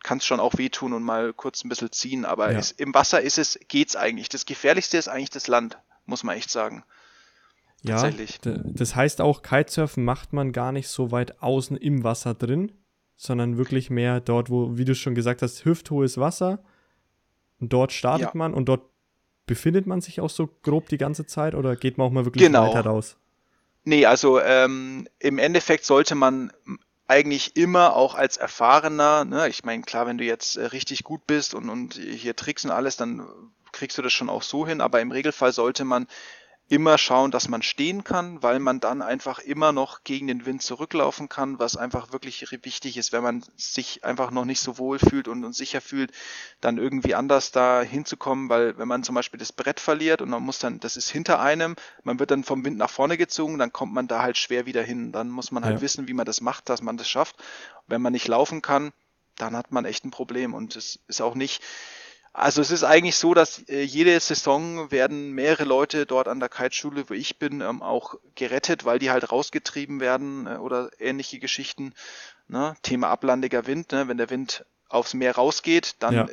kann es schon auch wehtun und mal kurz ein bisschen ziehen. Aber ja. es, im Wasser ist es, geht's eigentlich. Das Gefährlichste ist eigentlich das Land, muss man echt sagen. Ja, Tatsächlich. das heißt auch, Kitesurfen macht man gar nicht so weit außen im Wasser drin, sondern wirklich mehr dort, wo, wie du schon gesagt hast, hüfthohes Wasser. Und dort startet ja. man und dort befindet man sich auch so grob die ganze Zeit oder geht man auch mal wirklich genau. weiter raus? Nee, also ähm, im Endeffekt sollte man eigentlich immer auch als Erfahrener, ne, ich meine, klar, wenn du jetzt äh, richtig gut bist und, und hier Tricks und alles, dann kriegst du das schon auch so hin, aber im Regelfall sollte man immer schauen, dass man stehen kann, weil man dann einfach immer noch gegen den Wind zurücklaufen kann, was einfach wirklich wichtig ist, wenn man sich einfach noch nicht so wohl fühlt und, und sicher fühlt, dann irgendwie anders da hinzukommen, weil wenn man zum Beispiel das Brett verliert und man muss dann, das ist hinter einem, man wird dann vom Wind nach vorne gezogen, dann kommt man da halt schwer wieder hin. Dann muss man halt ja. wissen, wie man das macht, dass man das schafft. Wenn man nicht laufen kann, dann hat man echt ein Problem und es ist auch nicht, also es ist eigentlich so, dass äh, jede Saison werden mehrere Leute dort an der Kiteschule, wo ich bin, ähm, auch gerettet, weil die halt rausgetrieben werden äh, oder ähnliche Geschichten. Ne? Thema ablandiger Wind, ne? wenn der Wind aufs Meer rausgeht, dann ja.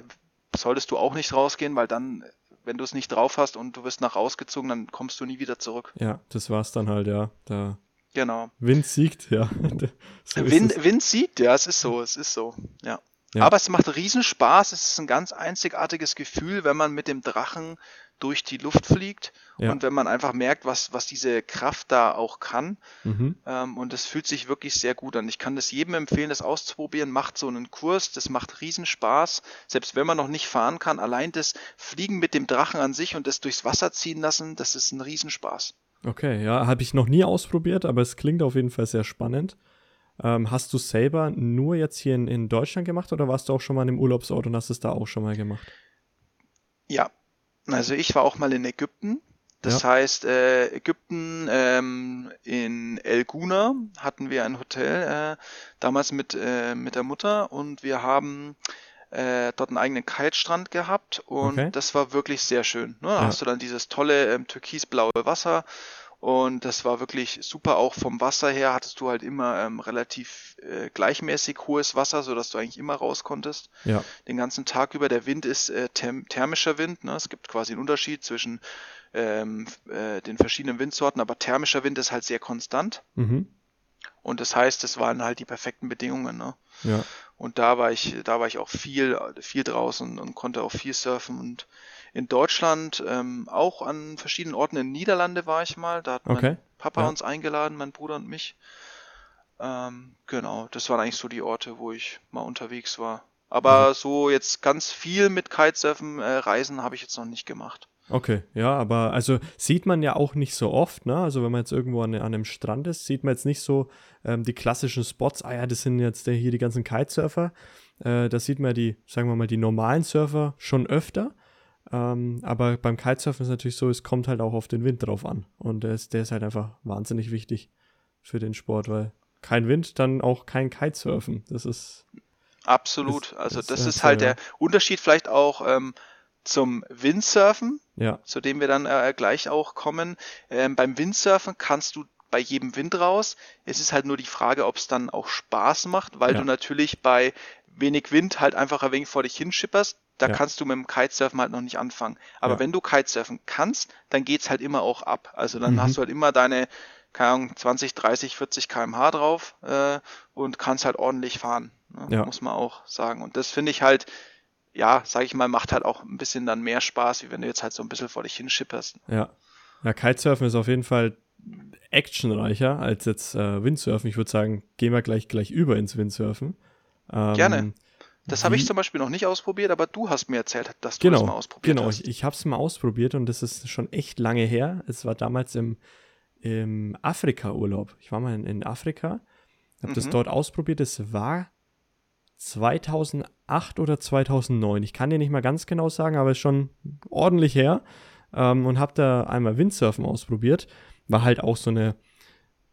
solltest du auch nicht rausgehen, weil dann, wenn du es nicht drauf hast und du wirst nach rausgezogen, dann kommst du nie wieder zurück. Ja, das war's dann halt, ja. Da genau. Wind siegt, ja. so Wind, Wind siegt, ja, es ist so, es ist so, ja. Ja. Aber es macht Riesenspaß. Es ist ein ganz einzigartiges Gefühl, wenn man mit dem Drachen durch die Luft fliegt ja. und wenn man einfach merkt, was, was diese Kraft da auch kann. Mhm. Ähm, und es fühlt sich wirklich sehr gut an. Ich kann das jedem empfehlen, das auszuprobieren. Macht so einen Kurs, das macht Riesenspaß. Selbst wenn man noch nicht fahren kann, allein das Fliegen mit dem Drachen an sich und das durchs Wasser ziehen lassen, das ist ein Riesenspaß. Okay, ja, habe ich noch nie ausprobiert, aber es klingt auf jeden Fall sehr spannend. Ähm, hast du selber nur jetzt hier in, in Deutschland gemacht oder warst du auch schon mal im Urlaubsort und hast es da auch schon mal gemacht? Ja, also ich war auch mal in Ägypten. Das ja. heißt, äh, Ägypten ähm, in El Guna hatten wir ein Hotel äh, damals mit, äh, mit der Mutter und wir haben äh, dort einen eigenen Kitestrand gehabt und okay. das war wirklich sehr schön. Ne? Da ja. hast du dann dieses tolle ähm, türkisblaue Wasser und das war wirklich super. Auch vom Wasser her hattest du halt immer ähm, relativ äh, gleichmäßig hohes Wasser, sodass du eigentlich immer raus konntest. Ja. Den ganzen Tag über. Der Wind ist äh, therm thermischer Wind. Ne? Es gibt quasi einen Unterschied zwischen ähm, äh, den verschiedenen Windsorten, aber thermischer Wind ist halt sehr konstant. Mhm. Und das heißt, es waren halt die perfekten Bedingungen. Ne? Ja. Und da war ich, da war ich auch viel, viel draußen und konnte auch viel surfen und in Deutschland, ähm, auch an verschiedenen Orten. In Niederlande war ich mal, da hat okay. mein Papa ja. uns eingeladen, mein Bruder und mich. Ähm, genau, das waren eigentlich so die Orte, wo ich mal unterwegs war. Aber mhm. so jetzt ganz viel mit Kitesurfen äh, reisen habe ich jetzt noch nicht gemacht. Okay, ja, aber also sieht man ja auch nicht so oft, ne? Also wenn man jetzt irgendwo an, an einem Strand ist, sieht man jetzt nicht so ähm, die klassischen Spots, ah ja, das sind jetzt hier die ganzen Kitesurfer. Äh, da sieht man die, sagen wir mal, die normalen Surfer schon öfter. Ähm, aber beim Kitesurfen ist es natürlich so, es kommt halt auch auf den Wind drauf an. Und der ist, der ist halt einfach wahnsinnig wichtig für den Sport, weil kein Wind, dann auch kein Kitesurfen. Das ist. Absolut. Ist, also das, das ist halt der Unterschied vielleicht auch ähm, zum Windsurfen, ja. zu dem wir dann äh, gleich auch kommen. Ähm, beim Windsurfen kannst du bei jedem Wind raus. Es ist halt nur die Frage, ob es dann auch Spaß macht, weil ja. du natürlich bei wenig Wind halt einfach ein wenig vor dich hinschipperst. Da ja. kannst du mit dem Kitesurfen halt noch nicht anfangen. Aber ja. wenn du Kitesurfen kannst, dann geht's halt immer auch ab. Also dann mhm. hast du halt immer deine, keine Ahnung, 20, 30, 40 kmh drauf äh, und kannst halt ordentlich fahren. Ne? Ja. Muss man auch sagen. Und das finde ich halt, ja, sag ich mal, macht halt auch ein bisschen dann mehr Spaß, wie wenn du jetzt halt so ein bisschen vor dich hinschipperst. Ja. Ja, Kitesurfen ist auf jeden Fall actionreicher als jetzt äh, Windsurfen. Ich würde sagen, gehen wir gleich, gleich über ins Windsurfen. Ähm, Gerne. Das habe ich zum Beispiel noch nicht ausprobiert, aber du hast mir erzählt, dass du genau, das mal ausprobiert genau. hast. Genau, ich, ich habe es mal ausprobiert und das ist schon echt lange her. Es war damals im, im Afrika-Urlaub. Ich war mal in, in Afrika, habe mhm. das dort ausprobiert. Es war 2008 oder 2009. Ich kann dir nicht mal ganz genau sagen, aber es ist schon ordentlich her. Ähm, und habe da einmal Windsurfen ausprobiert. War halt auch so eine,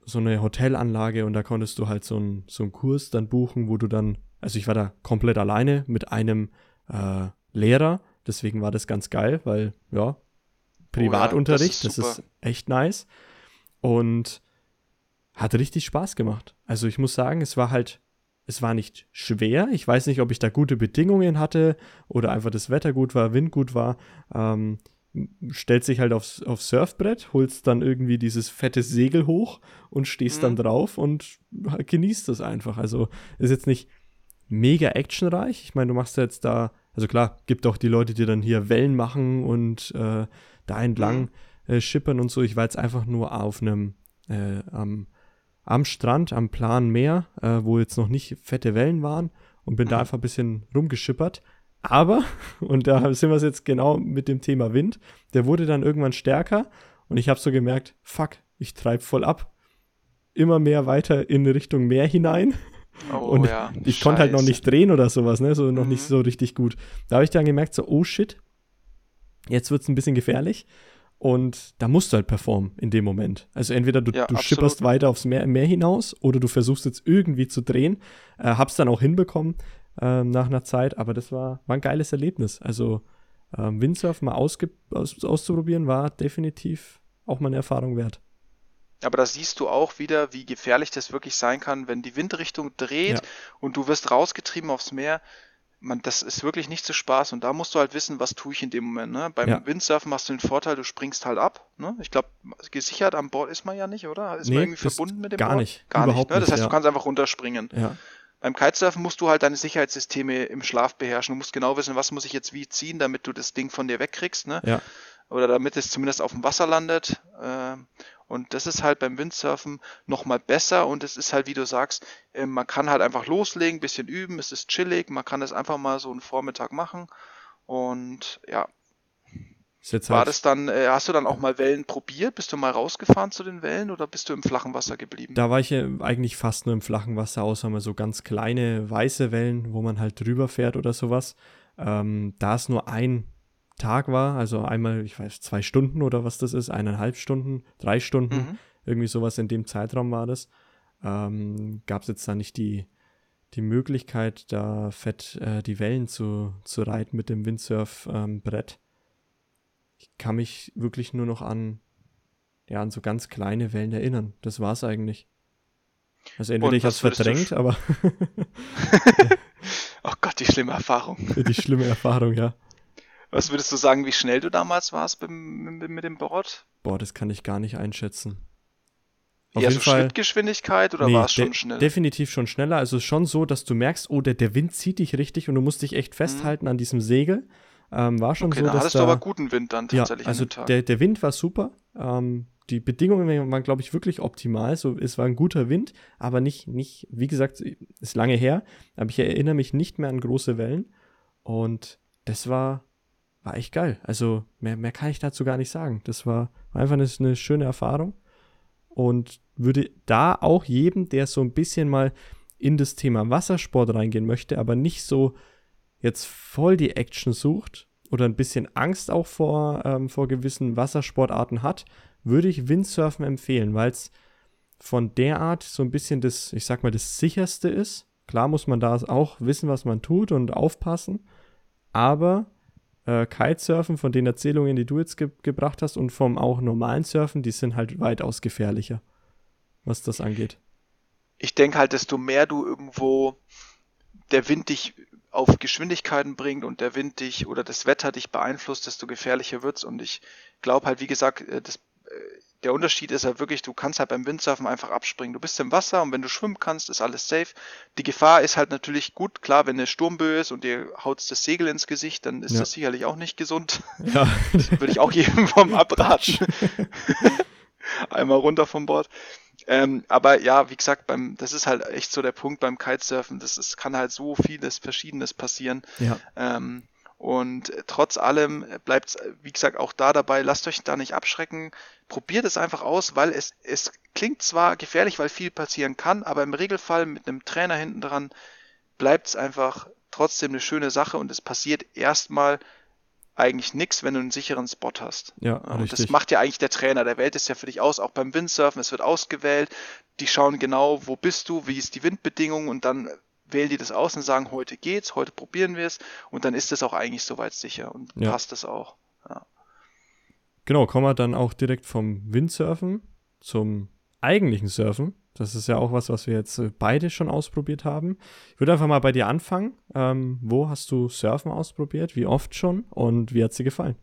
so eine Hotelanlage und da konntest du halt so einen so einen Kurs dann buchen, wo du dann also ich war da komplett alleine mit einem äh, Lehrer, deswegen war das ganz geil, weil ja, Privatunterricht, oh ja, das, ist, das ist echt nice. Und hat richtig Spaß gemacht. Also ich muss sagen, es war halt, es war nicht schwer. Ich weiß nicht, ob ich da gute Bedingungen hatte oder einfach das Wetter gut war, Wind gut war. Ähm, stellt sich halt aufs, aufs Surfbrett, holst dann irgendwie dieses fette Segel hoch und stehst mhm. dann drauf und genießt das einfach. Also ist jetzt nicht mega actionreich. Ich meine, du machst jetzt da, also klar, gibt auch die Leute, die dann hier Wellen machen und äh, da entlang mhm. äh, schippern und so. Ich war jetzt einfach nur auf einem, äh, am, am Strand, am planen Meer, äh, wo jetzt noch nicht fette Wellen waren und bin mhm. da einfach ein bisschen rumgeschippert. Aber, und da sind wir jetzt genau mit dem Thema Wind, der wurde dann irgendwann stärker und ich habe so gemerkt, fuck, ich treibe voll ab. Immer mehr weiter in Richtung Meer hinein. Oh, und ja. ich Scheiße. konnte halt noch nicht drehen oder sowas, ne? So noch mhm. nicht so richtig gut. Da habe ich dann gemerkt, so, oh shit, jetzt wird es ein bisschen gefährlich. Und da musst du halt performen in dem Moment. Also entweder du, ja, du schipperst weiter aufs Meer, Meer, hinaus oder du versuchst jetzt irgendwie zu drehen. Äh, hab's dann auch hinbekommen äh, nach einer Zeit, aber das war, war ein geiles Erlebnis. Also ähm, Windsurfen mal aus, auszuprobieren war definitiv auch mal eine Erfahrung wert. Aber da siehst du auch wieder, wie gefährlich das wirklich sein kann, wenn die Windrichtung dreht ja. und du wirst rausgetrieben aufs Meer. Man, das ist wirklich nicht so Spaß und da musst du halt wissen, was tue ich in dem Moment. Ne? Beim ja. Windsurfen hast du den Vorteil, du springst halt ab. Ne? Ich glaube, gesichert am Bord ist man ja nicht, oder? Ist nee, man irgendwie verbunden mit dem gar Bord? Nicht. Gar Überhaupt nicht. Ne? Das heißt, ja. du kannst einfach runterspringen. Ja. Beim Kitesurfen musst du halt deine Sicherheitssysteme im Schlaf beherrschen. Du musst genau wissen, was muss ich jetzt wie ziehen, damit du das Ding von dir wegkriegst. Ne? Ja. Oder damit es zumindest auf dem Wasser landet. Ähm, und das ist halt beim Windsurfen nochmal besser und es ist halt, wie du sagst, äh, man kann halt einfach loslegen, bisschen üben, es ist chillig, man kann das einfach mal so einen Vormittag machen und ja, War halt das dann, äh, hast du dann auch mal Wellen probiert? Bist du mal rausgefahren zu den Wellen oder bist du im flachen Wasser geblieben? Da war ich ja eigentlich fast nur im flachen Wasser, außer mal so ganz kleine weiße Wellen, wo man halt drüber fährt oder sowas. Ähm, da es nur ein Tag war, also einmal, ich weiß, zwei Stunden oder was das ist, eineinhalb Stunden, drei Stunden, mhm. irgendwie sowas in dem Zeitraum war das, ähm, gab es jetzt da nicht die, die Möglichkeit, da fett äh, die Wellen zu, zu reiten mit dem Windsurf-Brett. Ähm, ich kann mich wirklich nur noch an, ja, an so ganz kleine Wellen erinnern. Das war es eigentlich. Also entweder ich habe es verdrängt, aber. oh Gott, die schlimme Erfahrung. die schlimme Erfahrung, ja. Was würdest du sagen, wie schnell du damals warst mit, dem Board? Boah, das kann ich gar nicht einschätzen. Auf Eher jeden so Fall, Schrittgeschwindigkeit oder nee, war es schon schnell? Definitiv schon schneller. Also schon so, dass du merkst, oh, der, der Wind zieht dich richtig und du musst dich echt festhalten mhm. an diesem Segel. Ähm, war schon okay, so, da dass hattest da, du aber guten Wind dann tatsächlich. Ja, also der, der Wind war super. Ähm, die Bedingungen waren, glaube ich, wirklich optimal. So, es war ein guter Wind, aber nicht, nicht, wie gesagt, ist lange her, aber ich erinnere mich nicht mehr an große Wellen. Und das war, war echt geil. Also mehr, mehr kann ich dazu gar nicht sagen. Das war einfach eine, eine schöne Erfahrung und würde da auch jedem, der so ein bisschen mal in das Thema Wassersport reingehen möchte, aber nicht so jetzt voll die Action sucht oder ein bisschen Angst auch vor, ähm, vor gewissen Wassersportarten hat, würde ich Windsurfen empfehlen, weil es von der Art so ein bisschen das, ich sag mal, das sicherste ist. Klar muss man da auch wissen, was man tut und aufpassen, aber äh, Kitesurfen, von den Erzählungen, die du jetzt ge gebracht hast, und vom auch normalen Surfen, die sind halt weitaus gefährlicher, was das angeht. Ich denke halt, desto mehr du irgendwo der Wind dich auf Geschwindigkeiten bringt und der Wind dich oder das Wetter dich beeinflusst, desto gefährlicher wird's. Und ich glaube halt, wie gesagt, äh, das, äh, der Unterschied ist halt wirklich, du kannst halt beim Windsurfen einfach abspringen. Du bist im Wasser und wenn du schwimmen kannst, ist alles safe. Die Gefahr ist halt natürlich gut, klar, wenn eine Sturmböe ist und dir haut das Segel ins Gesicht, dann ist ja. das sicherlich auch nicht gesund. Ja. Würde ich auch jedem vom abraten. Einmal runter vom Bord. Ähm, aber ja, wie gesagt, beim, das ist halt echt so der Punkt beim Kitesurfen. Das ist, kann halt so vieles Verschiedenes passieren. Ja. Ähm, und trotz allem bleibt es, wie gesagt, auch da dabei, lasst euch da nicht abschrecken. Probiert es einfach aus, weil es, es klingt zwar gefährlich, weil viel passieren kann, aber im Regelfall mit einem Trainer hinten dran bleibt es einfach trotzdem eine schöne Sache und es passiert erstmal eigentlich nichts, wenn du einen sicheren Spot hast. Ja, und das macht ja eigentlich der Trainer. Der wählt es ja für dich aus, auch beim Windsurfen. Es wird ausgewählt. Die schauen genau, wo bist du, wie ist die Windbedingung und dann wählen die das aus und sagen, heute geht's, heute probieren wir es und dann ist es auch eigentlich soweit sicher und ja. passt es auch. Ja. Genau, kommen wir dann auch direkt vom Windsurfen zum eigentlichen Surfen. Das ist ja auch was, was wir jetzt äh, beide schon ausprobiert haben. Ich würde einfach mal bei dir anfangen. Ähm, wo hast du Surfen ausprobiert? Wie oft schon? Und wie hat sie gefallen?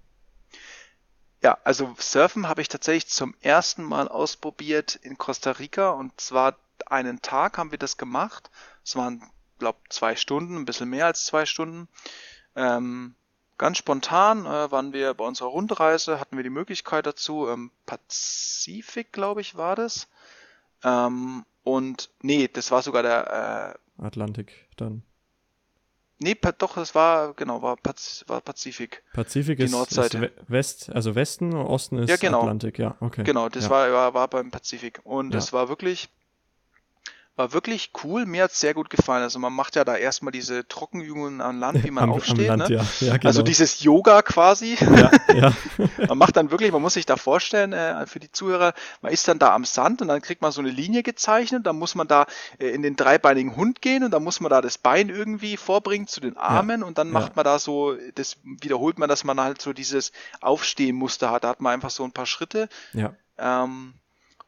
Ja, also Surfen habe ich tatsächlich zum ersten Mal ausprobiert in Costa Rica und zwar einen Tag haben wir das gemacht. Es waren, glaube zwei Stunden, ein bisschen mehr als zwei Stunden. Ähm, ganz spontan äh, waren wir bei unserer Rundreise, hatten wir die Möglichkeit dazu. Ähm, Pazifik, glaube ich, war das. Ähm, und nee, das war sogar der äh, Atlantik dann. Nee, doch, das war, genau, war, Paz war Pazifik. Pazifik die ist, Nordseite. ist West, also Westen, Osten ist ja, genau. Atlantik, ja, okay. Genau, das ja. war, war, war beim Pazifik. Und ja. das war wirklich, war wirklich cool. Mir hat es sehr gut gefallen. Also man macht ja da erstmal diese Trockenübungen an Land, wie man am, aufsteht. Am Land, ne? ja. Ja, genau. Also dieses Yoga quasi. Ja, ja. man macht dann wirklich, man muss sich da vorstellen, äh, für die Zuhörer, man ist dann da am Sand und dann kriegt man so eine Linie gezeichnet. Dann muss man da äh, in den dreibeinigen Hund gehen und dann muss man da das Bein irgendwie vorbringen zu den Armen und dann macht man da so, das wiederholt man, dass man halt so dieses Aufstehmuster hat. Da hat man einfach so ein paar Schritte. Ja. Ähm,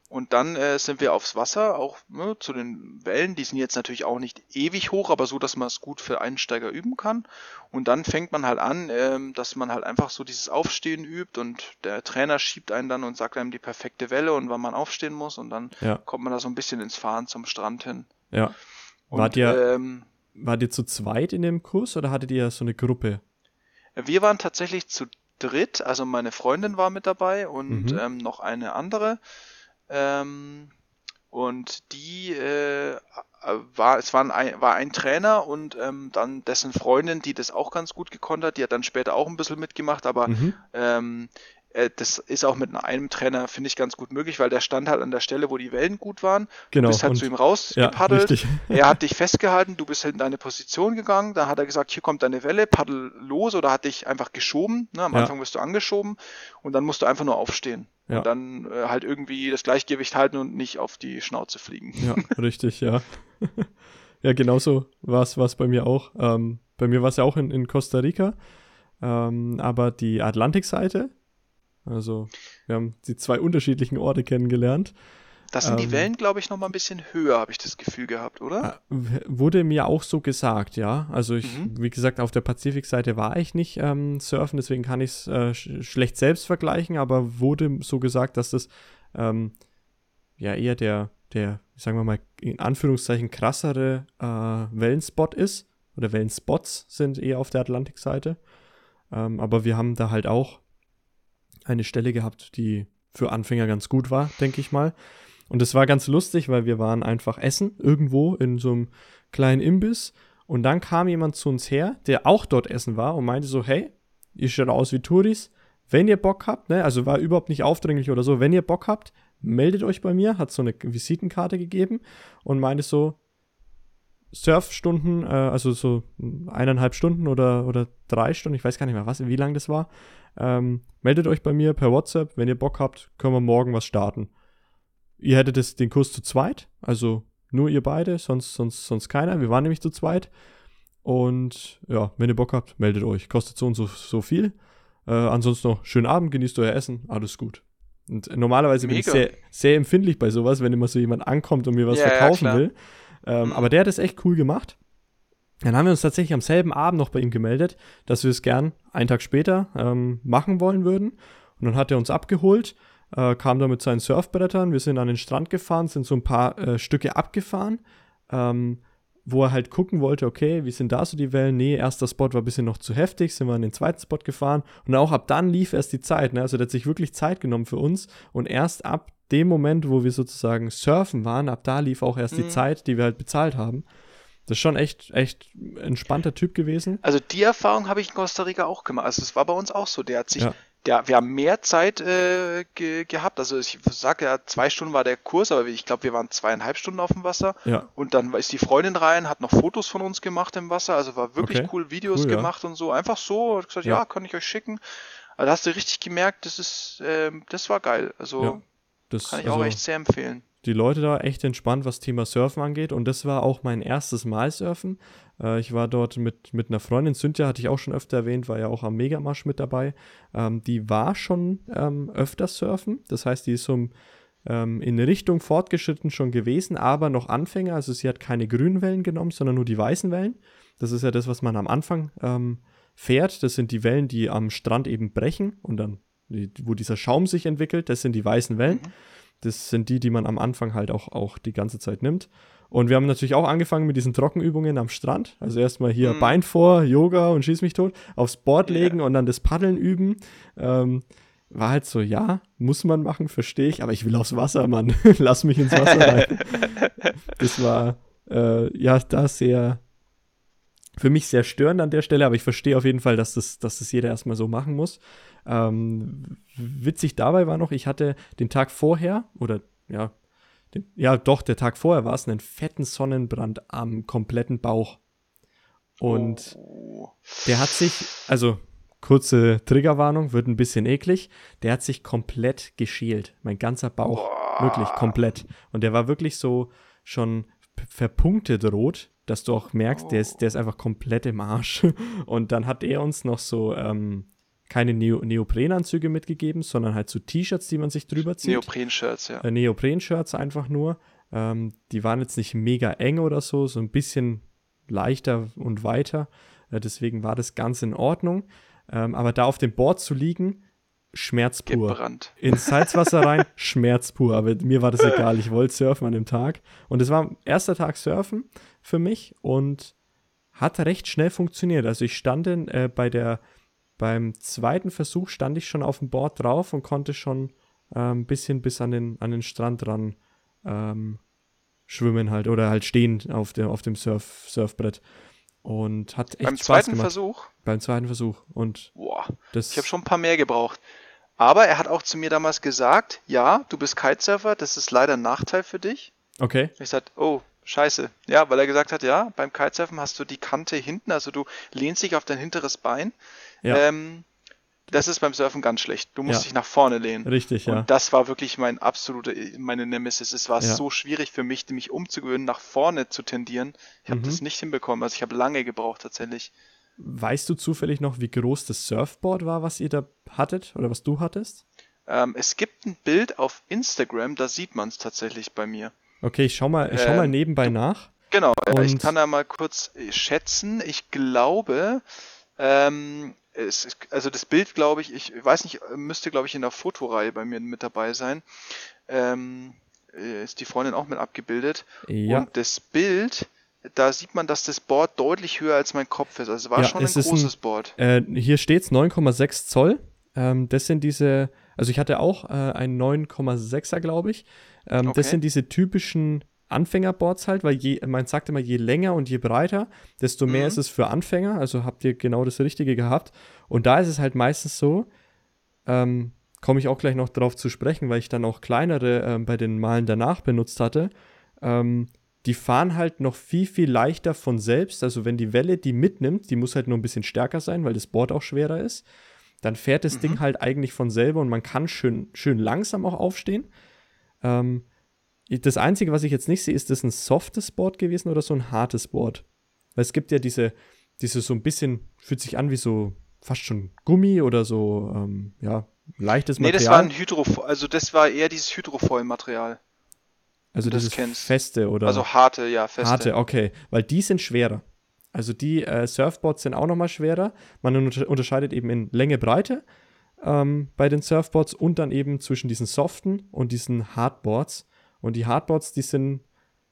und dann äh, sind wir aufs Wasser, auch ne, zu den Wellen. Die sind jetzt natürlich auch nicht ewig hoch, aber so, dass man es gut für Einsteiger üben kann. Und dann fängt man halt an, ähm, dass man halt einfach so dieses Aufstehen übt und der Trainer schiebt einen dann und sagt einem die perfekte Welle und wann man aufstehen muss. Und dann ja. kommt man da so ein bisschen ins Fahren zum Strand hin. Ja. Und, wart, ihr, ähm, wart ihr zu zweit in dem Kurs oder hattet ihr so eine Gruppe? Wir waren tatsächlich zu dritt. Also meine Freundin war mit dabei und mhm. ähm, noch eine andere. Ähm, Und die äh, war, es war ein, war ein Trainer und ähm, dann dessen Freundin, die das auch ganz gut gekonnt hat, die hat dann später auch ein bisschen mitgemacht, aber mhm. ähm, äh, das ist auch mit einem Trainer, finde ich, ganz gut möglich, weil der stand halt an der Stelle, wo die Wellen gut waren. Genau. Du bist halt und, zu ihm rausgepaddelt. Ja, er hat dich festgehalten, du bist halt in deine Position gegangen. Dann hat er gesagt, hier kommt deine Welle, paddel los oder hat dich einfach geschoben. Ne? Am ja. Anfang wirst du angeschoben und dann musst du einfach nur aufstehen. Ja. Und dann äh, halt irgendwie das Gleichgewicht halten und nicht auf die Schnauze fliegen. Ja, richtig, ja. ja, genauso war es bei mir auch. Ähm, bei mir war es ja auch in, in Costa Rica. Ähm, aber die Atlantikseite, also wir haben die zwei unterschiedlichen Orte kennengelernt. Das sind ähm, die Wellen, glaube ich, noch mal ein bisschen höher, habe ich das Gefühl gehabt, oder? Äh, wurde mir auch so gesagt, ja. Also ich, mhm. wie gesagt, auf der Pazifikseite war ich nicht ähm, surfen, deswegen kann ich es äh, sch schlecht selbst vergleichen, aber wurde so gesagt, dass das ähm, ja eher der, der, sagen wir mal, in Anführungszeichen krassere äh, Wellenspot ist. Oder Wellenspots sind eher auf der Atlantikseite. Ähm, aber wir haben da halt auch eine Stelle gehabt, die für Anfänger ganz gut war, denke ich mal. Und es war ganz lustig, weil wir waren einfach essen, irgendwo in so einem kleinen Imbiss. Und dann kam jemand zu uns her, der auch dort essen war und meinte so, hey, ihr schaut aus wie Touris. Wenn ihr Bock habt, ne, also war überhaupt nicht aufdringlich oder so, wenn ihr Bock habt, meldet euch bei mir, hat so eine Visitenkarte gegeben und meinte so, Surfstunden, äh, also so eineinhalb Stunden oder, oder drei Stunden, ich weiß gar nicht mehr, was, wie lang das war. Ähm, meldet euch bei mir per WhatsApp, wenn ihr Bock habt, können wir morgen was starten. Ihr hättet es, den Kurs zu zweit, also nur ihr beide, sonst, sonst, sonst keiner. Wir waren nämlich zu zweit. Und ja, wenn ihr Bock habt, meldet euch. Kostet so und so, so viel. Äh, ansonsten noch schönen Abend, genießt euer Essen, alles gut. Und normalerweise Mega. bin ich sehr, sehr empfindlich bei sowas, wenn immer so jemand ankommt und mir was ja, verkaufen ja, will. Ähm, mhm. Aber der hat es echt cool gemacht. Dann haben wir uns tatsächlich am selben Abend noch bei ihm gemeldet, dass wir es gern einen Tag später ähm, machen wollen würden. Und dann hat er uns abgeholt, äh, kam da mit seinen Surfbrettern. Wir sind an den Strand gefahren, sind so ein paar äh, Stücke abgefahren, ähm, wo er halt gucken wollte, okay, wie sind da so die Wellen? Nee, erster Spot war ein bisschen noch zu heftig, sind wir an den zweiten Spot gefahren. Und auch ab dann lief erst die Zeit. Ne? Also der hat sich wirklich Zeit genommen für uns. Und erst ab dem Moment, wo wir sozusagen surfen waren, ab da lief auch erst mhm. die Zeit, die wir halt bezahlt haben. Das ist schon echt, echt entspannter Typ gewesen. Also die Erfahrung habe ich in Costa Rica auch gemacht. Also es war bei uns auch so. Der hat sich, ja. Der, wir haben mehr Zeit äh, ge, gehabt. Also ich sage ja, zwei Stunden war der Kurs, aber ich glaube, wir waren zweieinhalb Stunden auf dem Wasser. Ja. Und dann ist die Freundin rein, hat noch Fotos von uns gemacht im Wasser. Also war wirklich okay. cool, Videos cool, gemacht ja. und so. Einfach so, hat gesagt, ja. ja, kann ich euch schicken. Also da hast du richtig gemerkt, das ist, äh, das war geil. Also das, Kann ich also, auch echt sehr empfehlen. Die Leute da echt entspannt, was Thema Surfen angeht. Und das war auch mein erstes Mal Surfen. Äh, ich war dort mit, mit einer Freundin, Cynthia hatte ich auch schon öfter erwähnt, war ja auch am Megamarsch mit dabei. Ähm, die war schon ähm, öfter surfen. Das heißt, die ist so ähm, in Richtung fortgeschritten schon gewesen, aber noch Anfänger. Also sie hat keine grünen Wellen genommen, sondern nur die weißen Wellen. Das ist ja das, was man am Anfang ähm, fährt. Das sind die Wellen, die am Strand eben brechen und dann wo dieser Schaum sich entwickelt, das sind die weißen Wellen. Mhm. Das sind die, die man am Anfang halt auch, auch die ganze Zeit nimmt. Und wir haben natürlich auch angefangen mit diesen Trockenübungen am Strand. Also erstmal hier mhm. Bein vor, Yoga und schieß mich tot, aufs Board legen ja. und dann das Paddeln üben. Ähm, war halt so, ja, muss man machen, verstehe ich, aber ich will aufs Wasser, Mann. Lass mich ins Wasser rein. das war äh, ja da sehr, für mich sehr störend an der Stelle, aber ich verstehe auf jeden Fall, dass das, dass das jeder erstmal so machen muss. Ähm, witzig dabei war noch, ich hatte den Tag vorher, oder ja, den, ja doch, der Tag vorher war es, einen fetten Sonnenbrand am kompletten Bauch. Und oh. der hat sich, also kurze Triggerwarnung, wird ein bisschen eklig, der hat sich komplett geschält. Mein ganzer Bauch, oh. wirklich komplett. Und der war wirklich so schon verpunktet rot, dass du auch merkst, oh. der, ist, der ist einfach komplett im Arsch. Und dann hat er uns noch so ähm, keine Neo Neoprenanzüge mitgegeben, sondern halt so T-Shirts, die man sich drüber zieht. Neopren-Shirts, ja. Äh, Neopren-Shirts einfach nur. Ähm, die waren jetzt nicht mega eng oder so, so ein bisschen leichter und weiter. Äh, deswegen war das ganz in Ordnung. Ähm, aber da auf dem Board zu liegen, Schmerz pur. Gebrannt. Ins Salzwasser rein, Schmerz pur. Aber mir war das egal. Ich wollte surfen an dem Tag. Und es war erster Tag Surfen für mich und hat recht schnell funktioniert. Also ich stand in, äh, bei der beim zweiten Versuch stand ich schon auf dem Board drauf und konnte schon ein bisschen bis an den, an den Strand ran ähm, schwimmen halt oder halt stehen auf, der, auf dem Surf, Surfbrett. Und hat echt Beim Spaß zweiten gemacht. Versuch, Beim zweiten Versuch. Und boah, das. ich habe schon ein paar mehr gebraucht. Aber er hat auch zu mir damals gesagt, ja, du bist Kitesurfer, das ist leider ein Nachteil für dich. Okay. Ich sagte, oh, scheiße. Ja, weil er gesagt hat, ja, beim Kitesurfen hast du die Kante hinten, also du lehnst dich auf dein hinteres Bein. Ja. Ähm, das ist beim Surfen ganz schlecht. Du musst Ja. dich nach vorne lehnen. Richtig, ja. Und das war wirklich mein absolute, meine Nemesis. Es war Ja. so schwierig für mich, mich umzugewöhnen, nach vorne zu tendieren. Ich habe Mhm. das nicht hinbekommen. Also ich habe lange gebraucht tatsächlich. Weißt du zufällig noch, wie groß das Surfboard war, was ihr da hattet oder was du hattest? Ähm, es gibt ein Bild auf Instagram, da sieht man es tatsächlich bei mir. Okay, ich schau mal, ich schau mal Ähm, nebenbei nach. Genau, äh, ich Und- kann da mal kurz äh, schätzen. Ich glaube, ähm, es, ist- also das Bild, glaube ich, ich weiß nicht, müsste, glaube ich, in der Fotoreihe bei mir mit dabei sein. Ähm, äh, ist die Freundin auch mit abgebildet. Ja. Und das Bild, da sieht man, dass das Board deutlich höher als mein Kopf ist. Also es war Ja, schon es ein ist ein- großes Board. Äh, hier steht's 9,6 Zoll. Ähm, das sind diese, also ich hatte auch äh, ein 9,6er, glaube ich. Ähm, Das Okay. sind diese typischen Anfängerboards halt, weil je, man sagt immer, je länger und je breiter, desto mehr Mhm. ist es für Anfänger. Also habt ihr genau das Richtige gehabt. Und da ist es halt meistens so, ähm, komme ich auch gleich noch drauf zu sprechen, weil ich dann auch kleinere ähm, bei den Malen danach benutzt hatte. Ähm, die fahren halt noch viel, viel leichter von selbst. Also wenn die Welle die mitnimmt, die muss halt nur ein bisschen stärker sein, weil das Board auch schwerer ist. Dann fährt das Mhm. Ding halt eigentlich von selber und man kann schön, schön langsam auch aufstehen. Ähm, das Einzige, was ich jetzt nicht sehe, ist das ein softes Board gewesen oder so ein hartes Board? Weil es gibt ja diese, diese so ein bisschen, fühlt sich an wie so fast schon Gummi oder so, ähm, ja, leichtes Nee, Material. das war ein Hydrofoil, also das war eher dieses Hydrofoil-Material. also das dieses kennst. feste oder Also harte, ja, feste. harte, okay, weil die sind schwerer. Also die äh, Surfboards sind auch nochmal schwerer. Man unter unterscheidet eben in Länge, Breite ähm, bei den Surfboards und dann eben zwischen diesen soften und diesen Hardboards. Und die Hardboards, die sind,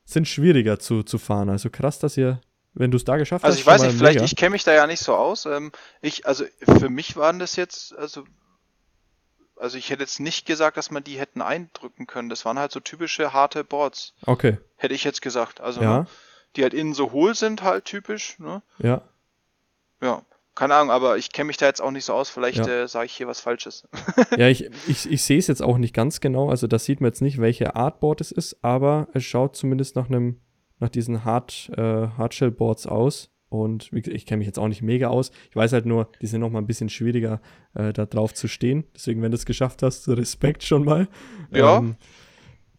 sind schwieriger zu, zu fahren. Also krass, dass ihr, wenn du es da geschafft Also hast, ich weiß nicht, vielleicht, mega. ich kenne mich da ja nicht so aus. Ähm, ich, also für mich waren das jetzt, also, also ich hätte jetzt nicht gesagt, dass man die hätten eindrücken können. Das waren halt so typische harte Boards, Okay, hätte ich jetzt gesagt. Also, ja, ne, die halt innen so hohl sind, halt typisch, ne? ja. Ja. Keine Ahnung, aber ich kenne mich da jetzt auch nicht so aus. Vielleicht Ja. äh, sage ich hier was Falsches. Ja, ich, ich, ich sehe es jetzt auch nicht ganz genau. Also da sieht man jetzt nicht, welche Art Board es ist, aber es schaut zumindest nach einem, nach diesen Hard, äh, Hardshell-Boards aus. Und ich kenne mich jetzt auch nicht mega aus. Ich weiß halt nur, die sind noch mal ein bisschen schwieriger, äh, da drauf zu stehen. Deswegen, wenn du es geschafft hast, Respekt schon mal. Ja. Ähm,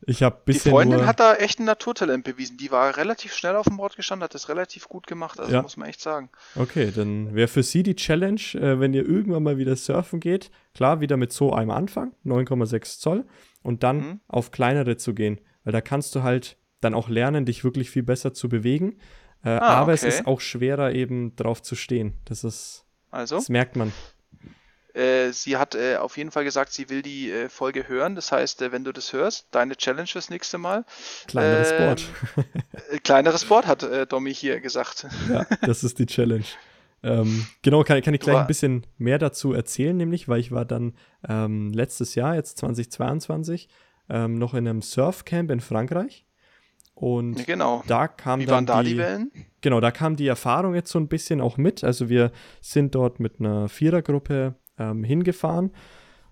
ich habe Die bisschen Freundin nur, hat da echt ein Naturtalent bewiesen. Die war relativ schnell auf dem Board gestanden, hat das relativ gut gemacht. Also Ja. muss man echt sagen. Okay, dann wäre für sie die Challenge, äh, wenn ihr irgendwann mal wieder surfen geht, klar, wieder mit so einem Anfang, 9,6 Zoll, und dann Mhm. auf kleinere zu gehen. Weil da kannst du halt dann auch lernen, dich wirklich viel besser zu bewegen. Äh, Ah, aber es okay. ist auch schwerer, eben drauf zu stehen. Das ist, Also. das merkt man. Äh, sie hat äh, auf jeden Fall gesagt, sie will die äh, Folge hören. Das heißt, äh, wenn du das hörst, deine Challenge das nächste Mal. Kleineres Ähm, Board. Äh, kleineres Board hat äh, Domi hier gesagt. ja, das ist die Challenge. Ähm, genau, kann, kann ich gleich ein bisschen mehr dazu erzählen, nämlich, weil ich war dann ähm, letztes Jahr, jetzt 2022, ähm, noch in einem Surfcamp in Frankreich. Und genau. da kam Wie dann waren da die, die Wellen? Genau, da kam die Erfahrung jetzt so ein bisschen auch mit. Also wir sind dort mit einer Vierergruppe ähm, hingefahren.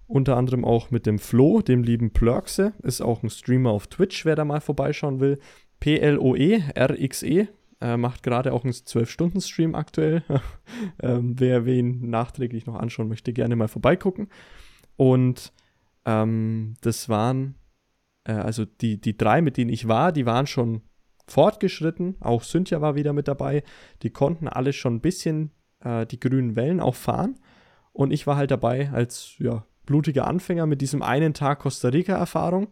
Unter anderem auch mit dem Flo, dem lieben Plörkse. Ist auch ein Streamer auf Twitch, wer da mal vorbeischauen will. P-L-O-E-R-X-E. Äh, macht gerade auch einen 12-Stunden-Stream aktuell. ähm, wer, ihn nachträglich noch anschauen möchte, gerne mal vorbeigucken. Und ähm, das waren, äh, also die, die drei, mit denen ich war, die waren schon fortgeschritten. Auch Cynthia war wieder mit dabei. Die konnten alle schon ein bisschen äh, die grünen Wellen auch fahren. Und ich war halt dabei als ja, blutiger Anfänger mit diesem einen Tag Costa Rica-Erfahrung.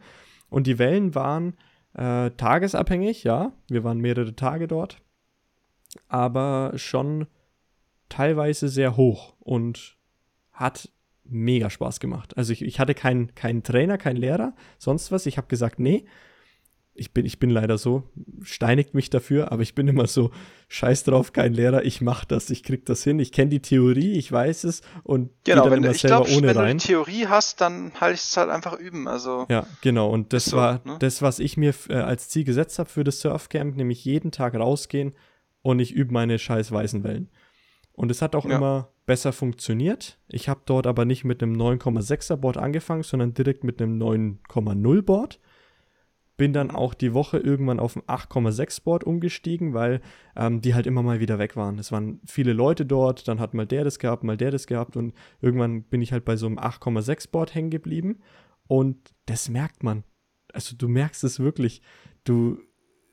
Und die Wellen waren äh, tagesabhängig, ja. Wir waren mehrere Tage dort. Aber schon teilweise sehr hoch und hat mega Spaß gemacht. Also ich, ich hatte keinen keinen Trainer, keinen Lehrer, sonst was. Ich habe gesagt, nee, ich bin, ich bin leider so, steinigt mich dafür, aber ich bin immer so, scheiß drauf, kein Lehrer, ich mach das, ich krieg das hin, ich kenne die Theorie, ich weiß es und genau, wenn, immer ich selber glaub, ohne wenn rein. du die Theorie hast, dann halt ich es halt einfach üben, also. Ja, genau, und das so, war ne? das, was ich mir äh, als Ziel gesetzt habe für das Surfcamp, nämlich jeden Tag rausgehen und ich übe meine scheiß weißen Wellen. Und es hat auch ja. immer besser funktioniert. Ich habe dort aber nicht mit einem 9,6er Board angefangen, sondern direkt mit einem 9,0 Board bin dann auch die Woche irgendwann auf ein 8,6 Board umgestiegen, weil ähm, die halt immer mal wieder weg waren. Es waren viele Leute dort, dann hat mal der das gehabt, mal der das gehabt und irgendwann bin ich halt bei so einem 8,6 Board hängen geblieben und das merkt man. Also du merkst es wirklich. Du,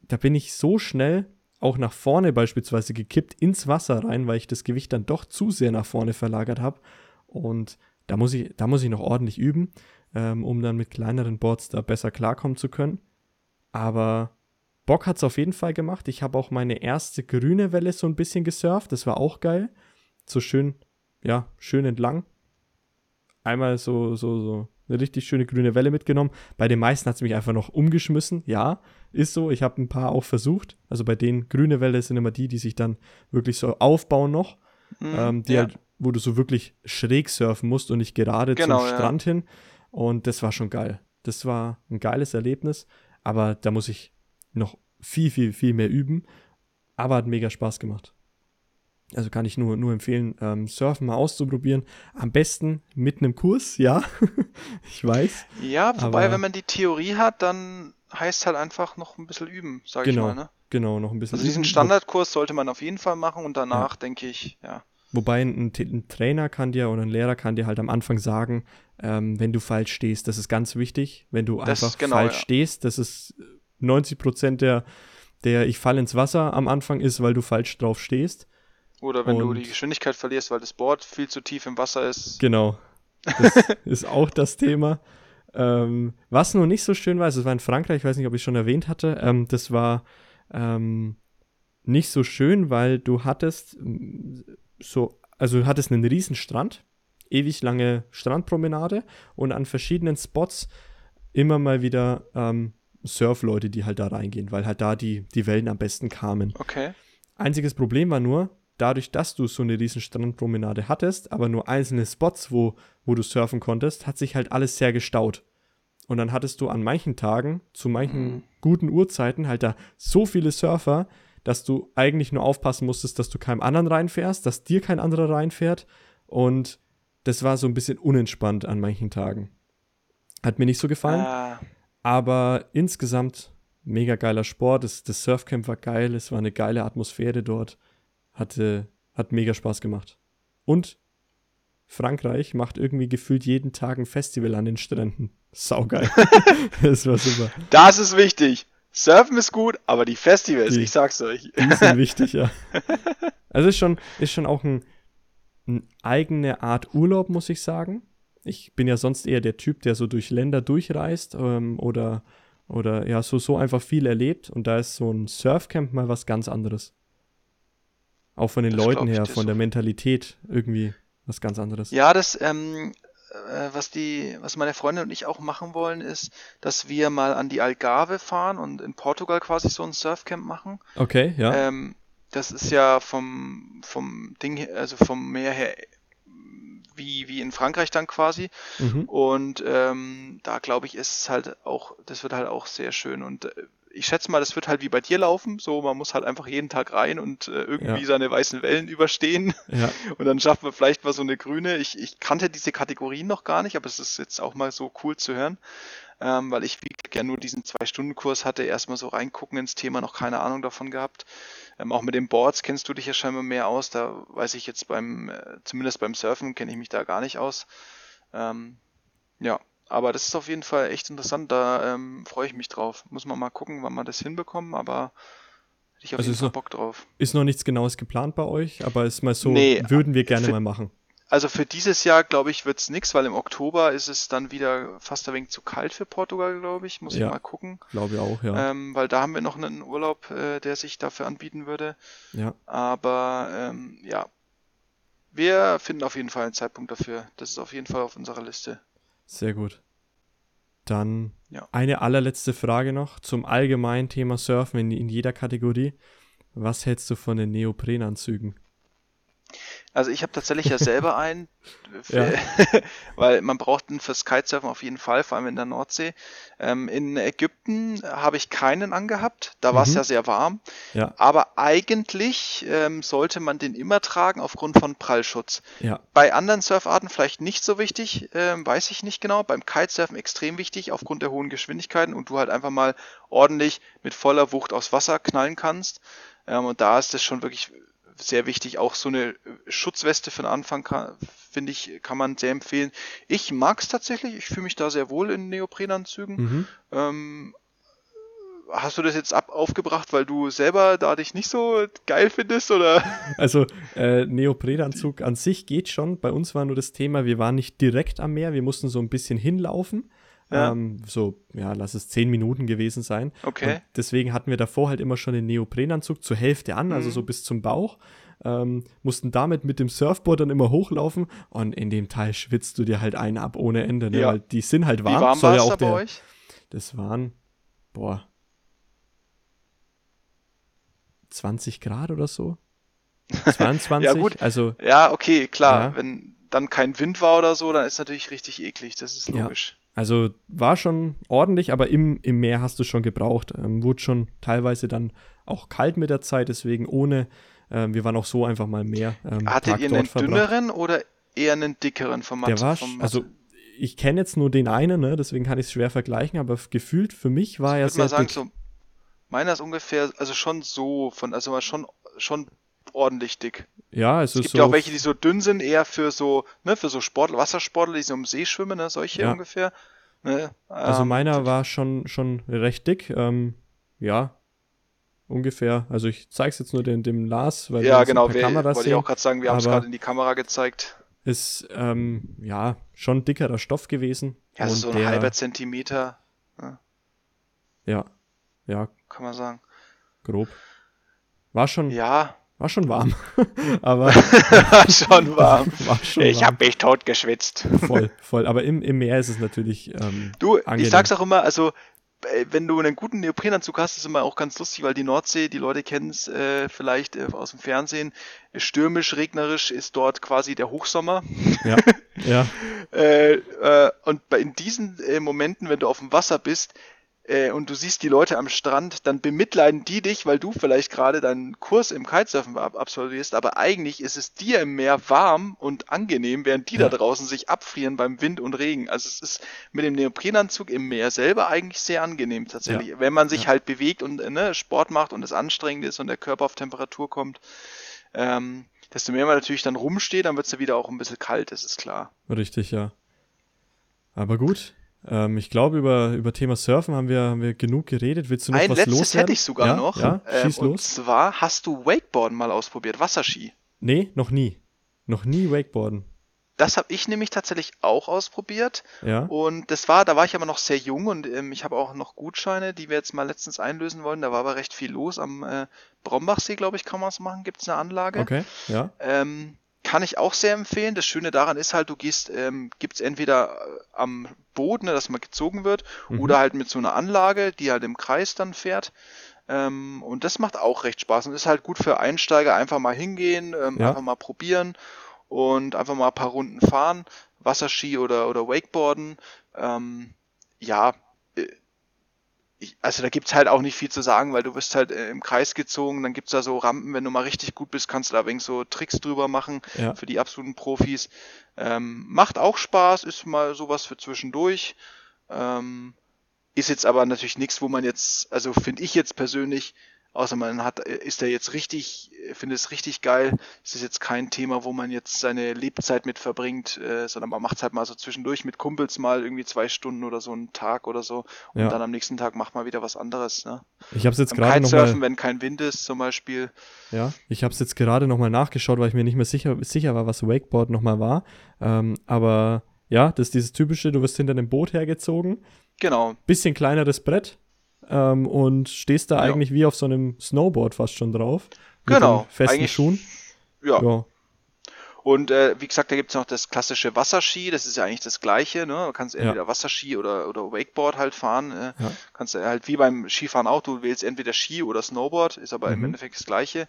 da bin ich so schnell auch nach vorne beispielsweise gekippt ins Wasser rein, weil ich das Gewicht dann doch zu sehr nach vorne verlagert habe und da muss ich, da muss ich noch ordentlich üben, ähm, um dann mit kleineren Boards da besser klarkommen zu können. Aber Bock hat es auf jeden Fall gemacht. Ich habe auch meine erste grüne Welle so ein bisschen gesurft. Das war auch geil. So schön, ja, schön entlang. Einmal so, so, so eine richtig schöne grüne Welle mitgenommen. Bei den meisten hat es mich einfach noch umgeschmissen. Ja, ist so. Ich habe ein paar auch versucht. Also bei denen grüne Welle sind immer die, die sich dann wirklich so aufbauen noch. Mhm, ähm, die ja. halt, wo du so wirklich schräg surfen musst und nicht gerade genau, zum Strand ja. hin. Und das war schon geil. Das war ein geiles Erlebnis. Aber da muss ich noch viel, viel, viel mehr üben. Aber hat mega Spaß gemacht. Also kann ich nur, nur empfehlen, ähm, Surfen mal auszuprobieren. Am besten mit einem Kurs, ja. ich weiß. Ja, wobei, wenn man die Theorie hat, dann heißt halt einfach noch ein bisschen üben, sag genau, ich mal. Ne? Genau, noch ein bisschen. Also diesen Standardkurs sollte man auf jeden Fall machen und danach ja. denke ich, ja. Wobei ein, ein, Trainer kann dir oder ein Lehrer kann dir halt am Anfang sagen, ähm, wenn du falsch stehst, das ist ganz wichtig. Wenn du das einfach genau, falsch ja. stehst, das ist 90 Prozent der, der ich fall ins Wasser am Anfang ist, weil du falsch drauf stehst. Oder wenn Und, du die Geschwindigkeit verlierst, weil das Board viel zu tief im Wasser ist. Genau. Das ist auch das Thema. Ähm, was nur nicht so schön war, es war in Frankreich, ich weiß nicht, ob ich schon erwähnt hatte, ähm, das war ähm, nicht so schön, weil du hattest so, also du hattest einen riesen Strand, ewig lange Strandpromenade und an verschiedenen Spots immer mal wieder ähm, Surfleute, die halt da reingehen, weil halt da die, die Wellen am besten kamen. Okay. Einziges Problem war nur, dadurch, dass du so eine riesen Strandpromenade hattest, aber nur einzelne Spots, wo, wo du surfen konntest, hat sich halt alles sehr gestaut. Und dann hattest du an manchen Tagen, zu manchen mhm. guten Uhrzeiten, halt da so viele Surfer, dass du eigentlich nur aufpassen musstest, dass du keinem anderen reinfährst, dass dir kein anderer reinfährt. Und das war so ein bisschen unentspannt an manchen Tagen. Hat mir nicht so gefallen. Ah. Aber insgesamt mega geiler Sport. Das, das Surfcamp war geil. Es war eine geile Atmosphäre dort. Hatte, hat mega Spaß gemacht. Und Frankreich macht irgendwie gefühlt jeden Tag ein Festival an den Stränden. Saugeil. das war super. Das ist wichtig. Surfen ist gut, aber die Festivals, die, ich sag's euch. Die sind wichtig, ja. Also ist schon, ist schon auch ein, eine eigene Art Urlaub, muss ich sagen. Ich bin ja sonst eher der Typ, der so durch Länder durchreist ähm, oder, oder ja, so, so einfach viel erlebt. Und da ist so ein Surfcamp mal was ganz anderes. Auch von den das Leuten her, von so. der Mentalität irgendwie was ganz anderes. Ja, das, ähm, äh, was die, was meine Freundin und ich auch machen wollen, ist, dass wir mal an die Algarve fahren und in Portugal quasi so ein Surfcamp machen. Okay, ja. Ähm, das ist ja vom, vom Ding, also vom Meer her wie, wie in Frankreich dann quasi. Mhm. Und ähm, da glaube ich, ist es halt auch, das wird halt auch sehr schön. Und äh, ich schätze mal, das wird halt wie bei dir laufen. So, man muss halt einfach jeden Tag rein und äh, irgendwie ja. seine weißen Wellen überstehen. Ja. Und dann schafft man vielleicht mal so eine grüne. Ich, ich kannte diese Kategorien noch gar nicht, aber es ist jetzt auch mal so cool zu hören. Ähm, weil ich wie ja nur diesen Zwei-Stunden-Kurs hatte, erstmal so reingucken ins Thema, noch keine Ahnung davon gehabt. Ähm, auch mit den Boards kennst du dich ja scheinbar mehr aus. Da weiß ich jetzt beim, äh, zumindest beim Surfen kenne ich mich da gar nicht aus. Ähm, ja, aber das ist auf jeden Fall echt interessant. Da ähm, freue ich mich drauf. Muss man mal gucken, wann wir das hinbekommen, aber hätte ich auf also jeden Fall Bock drauf. Ist noch nichts Genaues geplant bei euch, aber ist mal so, nee, würden wir gerne für, mal machen. Also für dieses Jahr, glaube ich, wird es nichts, weil im Oktober ist es dann wieder fast ein wenig zu kalt für Portugal, glaube ich. Muss ja, ich mal gucken. Glaube ich auch, ja. Ähm, weil da haben wir noch einen Urlaub, äh, der sich dafür anbieten würde. Ja. Aber ähm, ja, wir finden auf jeden Fall einen Zeitpunkt dafür. Das ist auf jeden Fall auf unserer Liste. Sehr gut. Dann ja. eine allerletzte Frage noch zum allgemeinen Thema Surfen in, in jeder Kategorie. Was hältst du von den Neoprenanzügen? Also ich habe tatsächlich ja selber einen, für, ja. weil man braucht einen fürs Kitesurfen auf jeden Fall, vor allem in der Nordsee. Ähm, in Ägypten habe ich keinen angehabt, da war es mhm. ja sehr warm. Ja. Aber eigentlich ähm, sollte man den immer tragen aufgrund von Prallschutz. Ja. Bei anderen Surfarten vielleicht nicht so wichtig, ähm, weiß ich nicht genau. Beim Kitesurfen extrem wichtig aufgrund der hohen Geschwindigkeiten und du halt einfach mal ordentlich mit voller Wucht aufs Wasser knallen kannst. Ähm, und da ist es schon wirklich sehr wichtig. Auch so eine Schutzweste für den Anfang finde ich, kann man sehr empfehlen. Ich mag es tatsächlich. Ich fühle mich da sehr wohl in Neoprenanzügen. Mhm. Ähm, hast du das jetzt ab aufgebracht, weil du selber da dich nicht so geil findest oder? Also äh, Neoprenanzug an sich geht schon. Bei uns war nur das Thema, wir waren nicht direkt am Meer, wir mussten so ein bisschen hinlaufen. Ja. Ähm, so, ja, lass es zehn Minuten gewesen sein. Okay. Und deswegen hatten wir davor halt immer schon den Neoprenanzug zur Hälfte an, also mhm. also so bis zum Bauch. Ähm, mussten damit mit dem Surfboard dann immer hochlaufen und in dem Teil schwitzt du dir halt einen ab ohne Ende, ne? Ja. weil die sind halt warm. Wie warm war ja auch der, bei euch? Das waren, boah, 20 Grad oder so. 22, ja, gut. also. Ja, okay, klar. Ja. Wenn dann kein Wind war oder so, dann ist natürlich richtig eklig, das ist logisch. Ja. Also war schon ordentlich, aber im, im Meer hast du schon gebraucht. Ähm, wurde schon teilweise dann auch kalt mit der Zeit, deswegen ohne. Ähm, wir waren auch so einfach mal mehr. Ähm, Hattet Tag ihr einen dünneren oder eher einen dickeren Format? Der war, also ich kenne jetzt nur den einen, ne? deswegen kann ich es schwer vergleichen, aber gefühlt für mich war er sehr mal sagen, dick. So, meiner ist ungefähr, also schon so, von, also schon, schon ordentlich dick. Ja, es, es gibt so ja auch welche, die so dünn sind, eher für so, ne, für so Sportler, Wassersportler, die so im See schwimmen, ne, solche ja. ungefähr. Ne, also ähm, meiner war schon, schon recht dick. Ähm, ja, ungefähr. Also ich zeige es jetzt nur dem, dem Lars, weil ja, genau, wir, wollte ich auch gerade sagen, wir haben es gerade in die Kamera gezeigt. Ist ähm, ja schon dickerer Stoff gewesen. Ja, also so ein der, halber Zentimeter. Ne? Ja, ja. Kann man sagen. Grob. War schon. Ja. War schon warm. aber war schon warm. War schon ich habe mich tot geschwitzt. voll, voll. Aber im, im Meer ist es natürlich. Ähm, du, angenehm. ich sag's auch immer, also äh, wenn du einen guten Neoprenanzug hast, ist immer auch ganz lustig, weil die Nordsee, die Leute kennen es äh, vielleicht äh, aus dem Fernsehen, stürmisch, regnerisch ist dort quasi der Hochsommer. Ja, ja. äh, äh, und bei, in diesen äh, Momenten, wenn du auf dem Wasser bist, äh, und du siehst die Leute am Strand, dann bemitleiden die dich, weil du vielleicht gerade deinen Kurs im Kitesurfen absolvierst, aber eigentlich ist es dir im Meer warm und angenehm, während die ja. da draußen sich abfrieren beim Wind und Regen. Also es ist mit dem Neoprenanzug im Meer selber eigentlich sehr angenehm tatsächlich, ja. wenn man sich ja. halt bewegt und äh, ne, Sport macht und es anstrengend ist und der Körper auf Temperatur kommt. Ähm, desto mehr man natürlich dann rumsteht, dann wird es ja wieder auch ein bisschen kalt, das ist klar. Richtig, ja. Aber gut, ähm, ich glaube, über, über Thema Surfen haben wir, haben wir genug geredet. Willst du noch Ein was letztes loswerden? hätte ich sogar ja? noch. Ja? Ähm, Schieß ähm, los. Und zwar, hast du Wakeboarden mal ausprobiert, Wasserski? Nee, noch nie. Noch nie Wakeboarden. Das habe ich nämlich tatsächlich auch ausprobiert. Ja. Und das war, da war ich aber noch sehr jung und ähm, ich habe auch noch Gutscheine, die wir jetzt mal letztens einlösen wollen. Da war aber recht viel los. Am äh, Brombachsee, glaube ich, kann man es machen. Gibt es eine Anlage. Okay, ja. Ähm, kann ich auch sehr empfehlen. Das Schöne daran ist halt, du gehst, ähm, gibt es entweder äh, am Boden, ne, dass man gezogen wird, mhm. oder halt mit so einer Anlage, die halt im Kreis dann fährt. Ähm, und das macht auch recht Spaß und ist halt gut für Einsteiger. Einfach mal hingehen, ähm, ja. einfach mal probieren und einfach mal ein paar Runden fahren. Wasserski oder, oder Wakeboarden. Ähm, ja, ich, also da gibt's halt auch nicht viel zu sagen, weil du wirst halt äh, im Kreis gezogen, dann gibt's da so Rampen, wenn du mal richtig gut bist, kannst du da wenig so Tricks drüber machen ja. für die absoluten Profis. Ähm, macht auch Spaß, ist mal sowas für zwischendurch. Ähm, ist jetzt aber natürlich nichts, wo man jetzt, also finde ich jetzt persönlich, Außer man hat, ist er jetzt richtig, findet es richtig geil. Es ist jetzt kein Thema, wo man jetzt seine Lebzeit mit verbringt, äh, sondern man macht es halt mal so zwischendurch mit Kumpels mal irgendwie zwei Stunden oder so einen Tag oder so. Und ja. dann am nächsten Tag macht man wieder was anderes. Ne? Ich habe es jetzt gerade noch mal, wenn kein Wind ist zum Beispiel. Ja, ich habe es jetzt gerade noch mal nachgeschaut, weil ich mir nicht mehr sicher, sicher war, was Wakeboard noch mal war. Ähm, aber ja, das ist dieses typische, du wirst hinter einem Boot hergezogen. Genau. Bisschen kleineres Brett, ähm, und stehst da ja. eigentlich wie auf so einem Snowboard fast schon drauf. Genau. festen eigentlich, Schuhen. Ja. ja. Und äh, wie gesagt, da gibt es noch das klassische Wasserski, das ist ja eigentlich das gleiche, ne? Du kannst entweder Ja. Wasserski oder, oder Wakeboard halt fahren. Äh, Ja. Kannst halt wie beim Skifahren auch, du wählst entweder Ski oder Snowboard, ist aber im Mhm. Endeffekt das gleiche.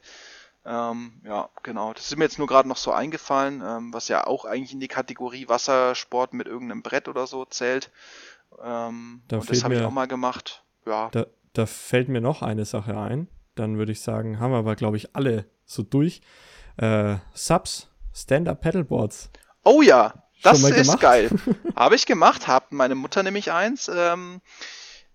Ähm, ja, genau. Das ist mir jetzt nur gerade noch so eingefallen, ähm, was ja auch eigentlich in die Kategorie Wassersport mit irgendeinem Brett oder so zählt. Ähm, Da und das habe ich auch mal gemacht. Ja, Da, da fällt mir noch eine Sache ein. Dann würde ich sagen, haben wir aber, glaube ich, alle so durch. Äh, Subs, Stand-Up Paddleboards. Oh ja, das ist geil. Habe ich gemacht, hat meine Mutter nämlich eins. Ähm,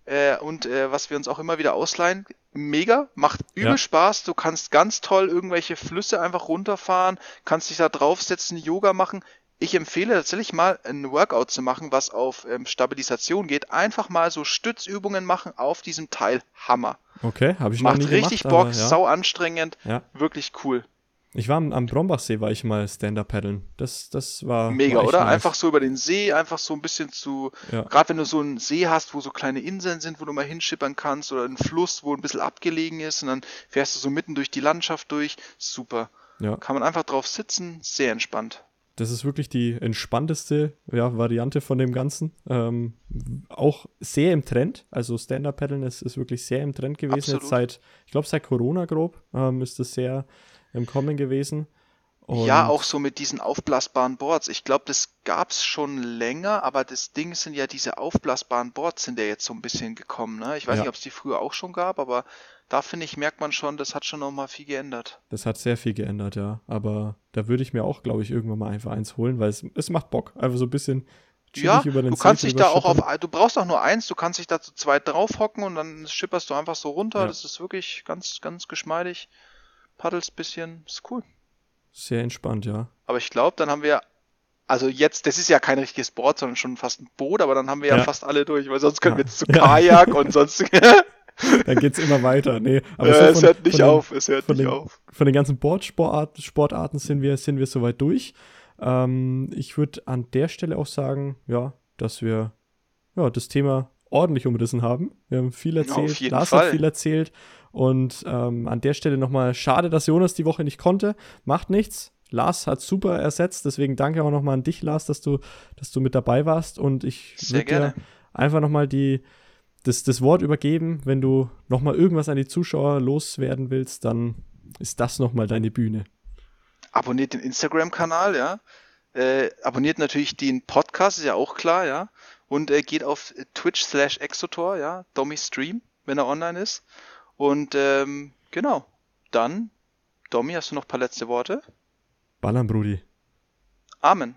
äh, und äh, was wir uns auch immer wieder ausleihen, mega, macht übel Ja. Spaß. Du kannst ganz toll irgendwelche Flüsse einfach runterfahren, kannst dich da draufsetzen, Yoga machen. Ich empfehle tatsächlich mal ein Workout zu machen, was auf ähm, Stabilisation geht. Einfach mal so Stützübungen machen auf diesem Teil. Hammer. Okay, habe ich noch Macht nie richtig gemacht. Bock, ja. sau anstrengend, Ja. wirklich cool. Ich war am, am Brombachsee, war ich mal Stand-Up paddeln. Das, das war. Mega, war oder? nice. Einfach so über den See, einfach so ein bisschen zu, Ja. gerade wenn du so einen See hast, wo so kleine Inseln sind, wo du mal hinschippern kannst, oder einen Fluss, wo ein bisschen abgelegen ist, und dann fährst du so mitten durch die Landschaft durch. Super. Ja. Kann man einfach drauf sitzen, sehr entspannt. Das ist wirklich die entspannteste ja, Variante von dem Ganzen. Ähm, auch sehr im Trend. Also Stand-Up-Paddeln ist, ist wirklich sehr im Trend gewesen. Absolut. Jetzt seit, ich glaube, seit Corona grob ähm, ist das sehr im Kommen gewesen. Und ja, auch so mit diesen aufblasbaren Boards. Ich glaube, das gab's schon länger, aber das Ding sind ja diese aufblasbaren Boards sind ja jetzt so ein bisschen gekommen. Ne? Ich weiß Ja. nicht, ob es die früher auch schon gab, aber da finde ich, merkt man schon, das hat schon nochmal viel geändert. Das hat sehr viel geändert, ja. Aber da würde ich mir auch, glaube ich, irgendwann mal einfach eins holen, weil es, es macht Bock. Einfach so ein bisschen Ja, über den du kannst dich da auch auf, du brauchst auch nur eins, du kannst dich da zu zweit draufhocken und dann schipperst du einfach so runter. Ja. Das ist wirklich ganz, ganz geschmeidig. Paddelst bisschen, ist cool. Sehr entspannt, ja. Aber ich glaube, dann haben wir, also jetzt, das ist ja kein richtiges Board, sondern schon fast ein Boot, aber dann haben wir ja, Ja. fast alle durch, weil sonst können wir jetzt zu Ja. Kajak und sonst. Dann geht es immer weiter. Nee, aber so es von- hört nicht den- auf, es hört von nicht den- auf. von den ganzen Boardsportarten Sportarten sind wir, sind wir soweit durch. Ähm, ich würde an der Stelle auch sagen, ja, dass wir ja, das Thema ordentlich umrissen haben. Wir haben viel erzählt, jeden Lars Fall. hat viel erzählt und ähm, an der Stelle nochmal schade, dass Jonas die Woche nicht konnte. Macht nichts. Lars hat super ersetzt, deswegen danke auch nochmal an dich, Lars, dass du, dass du mit dabei warst und ich Sehr würd dir gerne. einfach nochmal die, das, das Wort übergeben. Wenn du nochmal irgendwas an die Zuschauer loswerden willst, dann ist das nochmal deine Bühne. Abonniert den Instagram-Kanal, ja. Äh, abonniert natürlich den Podcast, ist ja auch klar, ja. Und äh, geht auf Twitch slash Exotor, ja. Domi Stream, wenn er online ist. Und ähm, genau. Dann, Domi, hast du noch ein paar letzte Worte? Ballern, Brudi. Amen.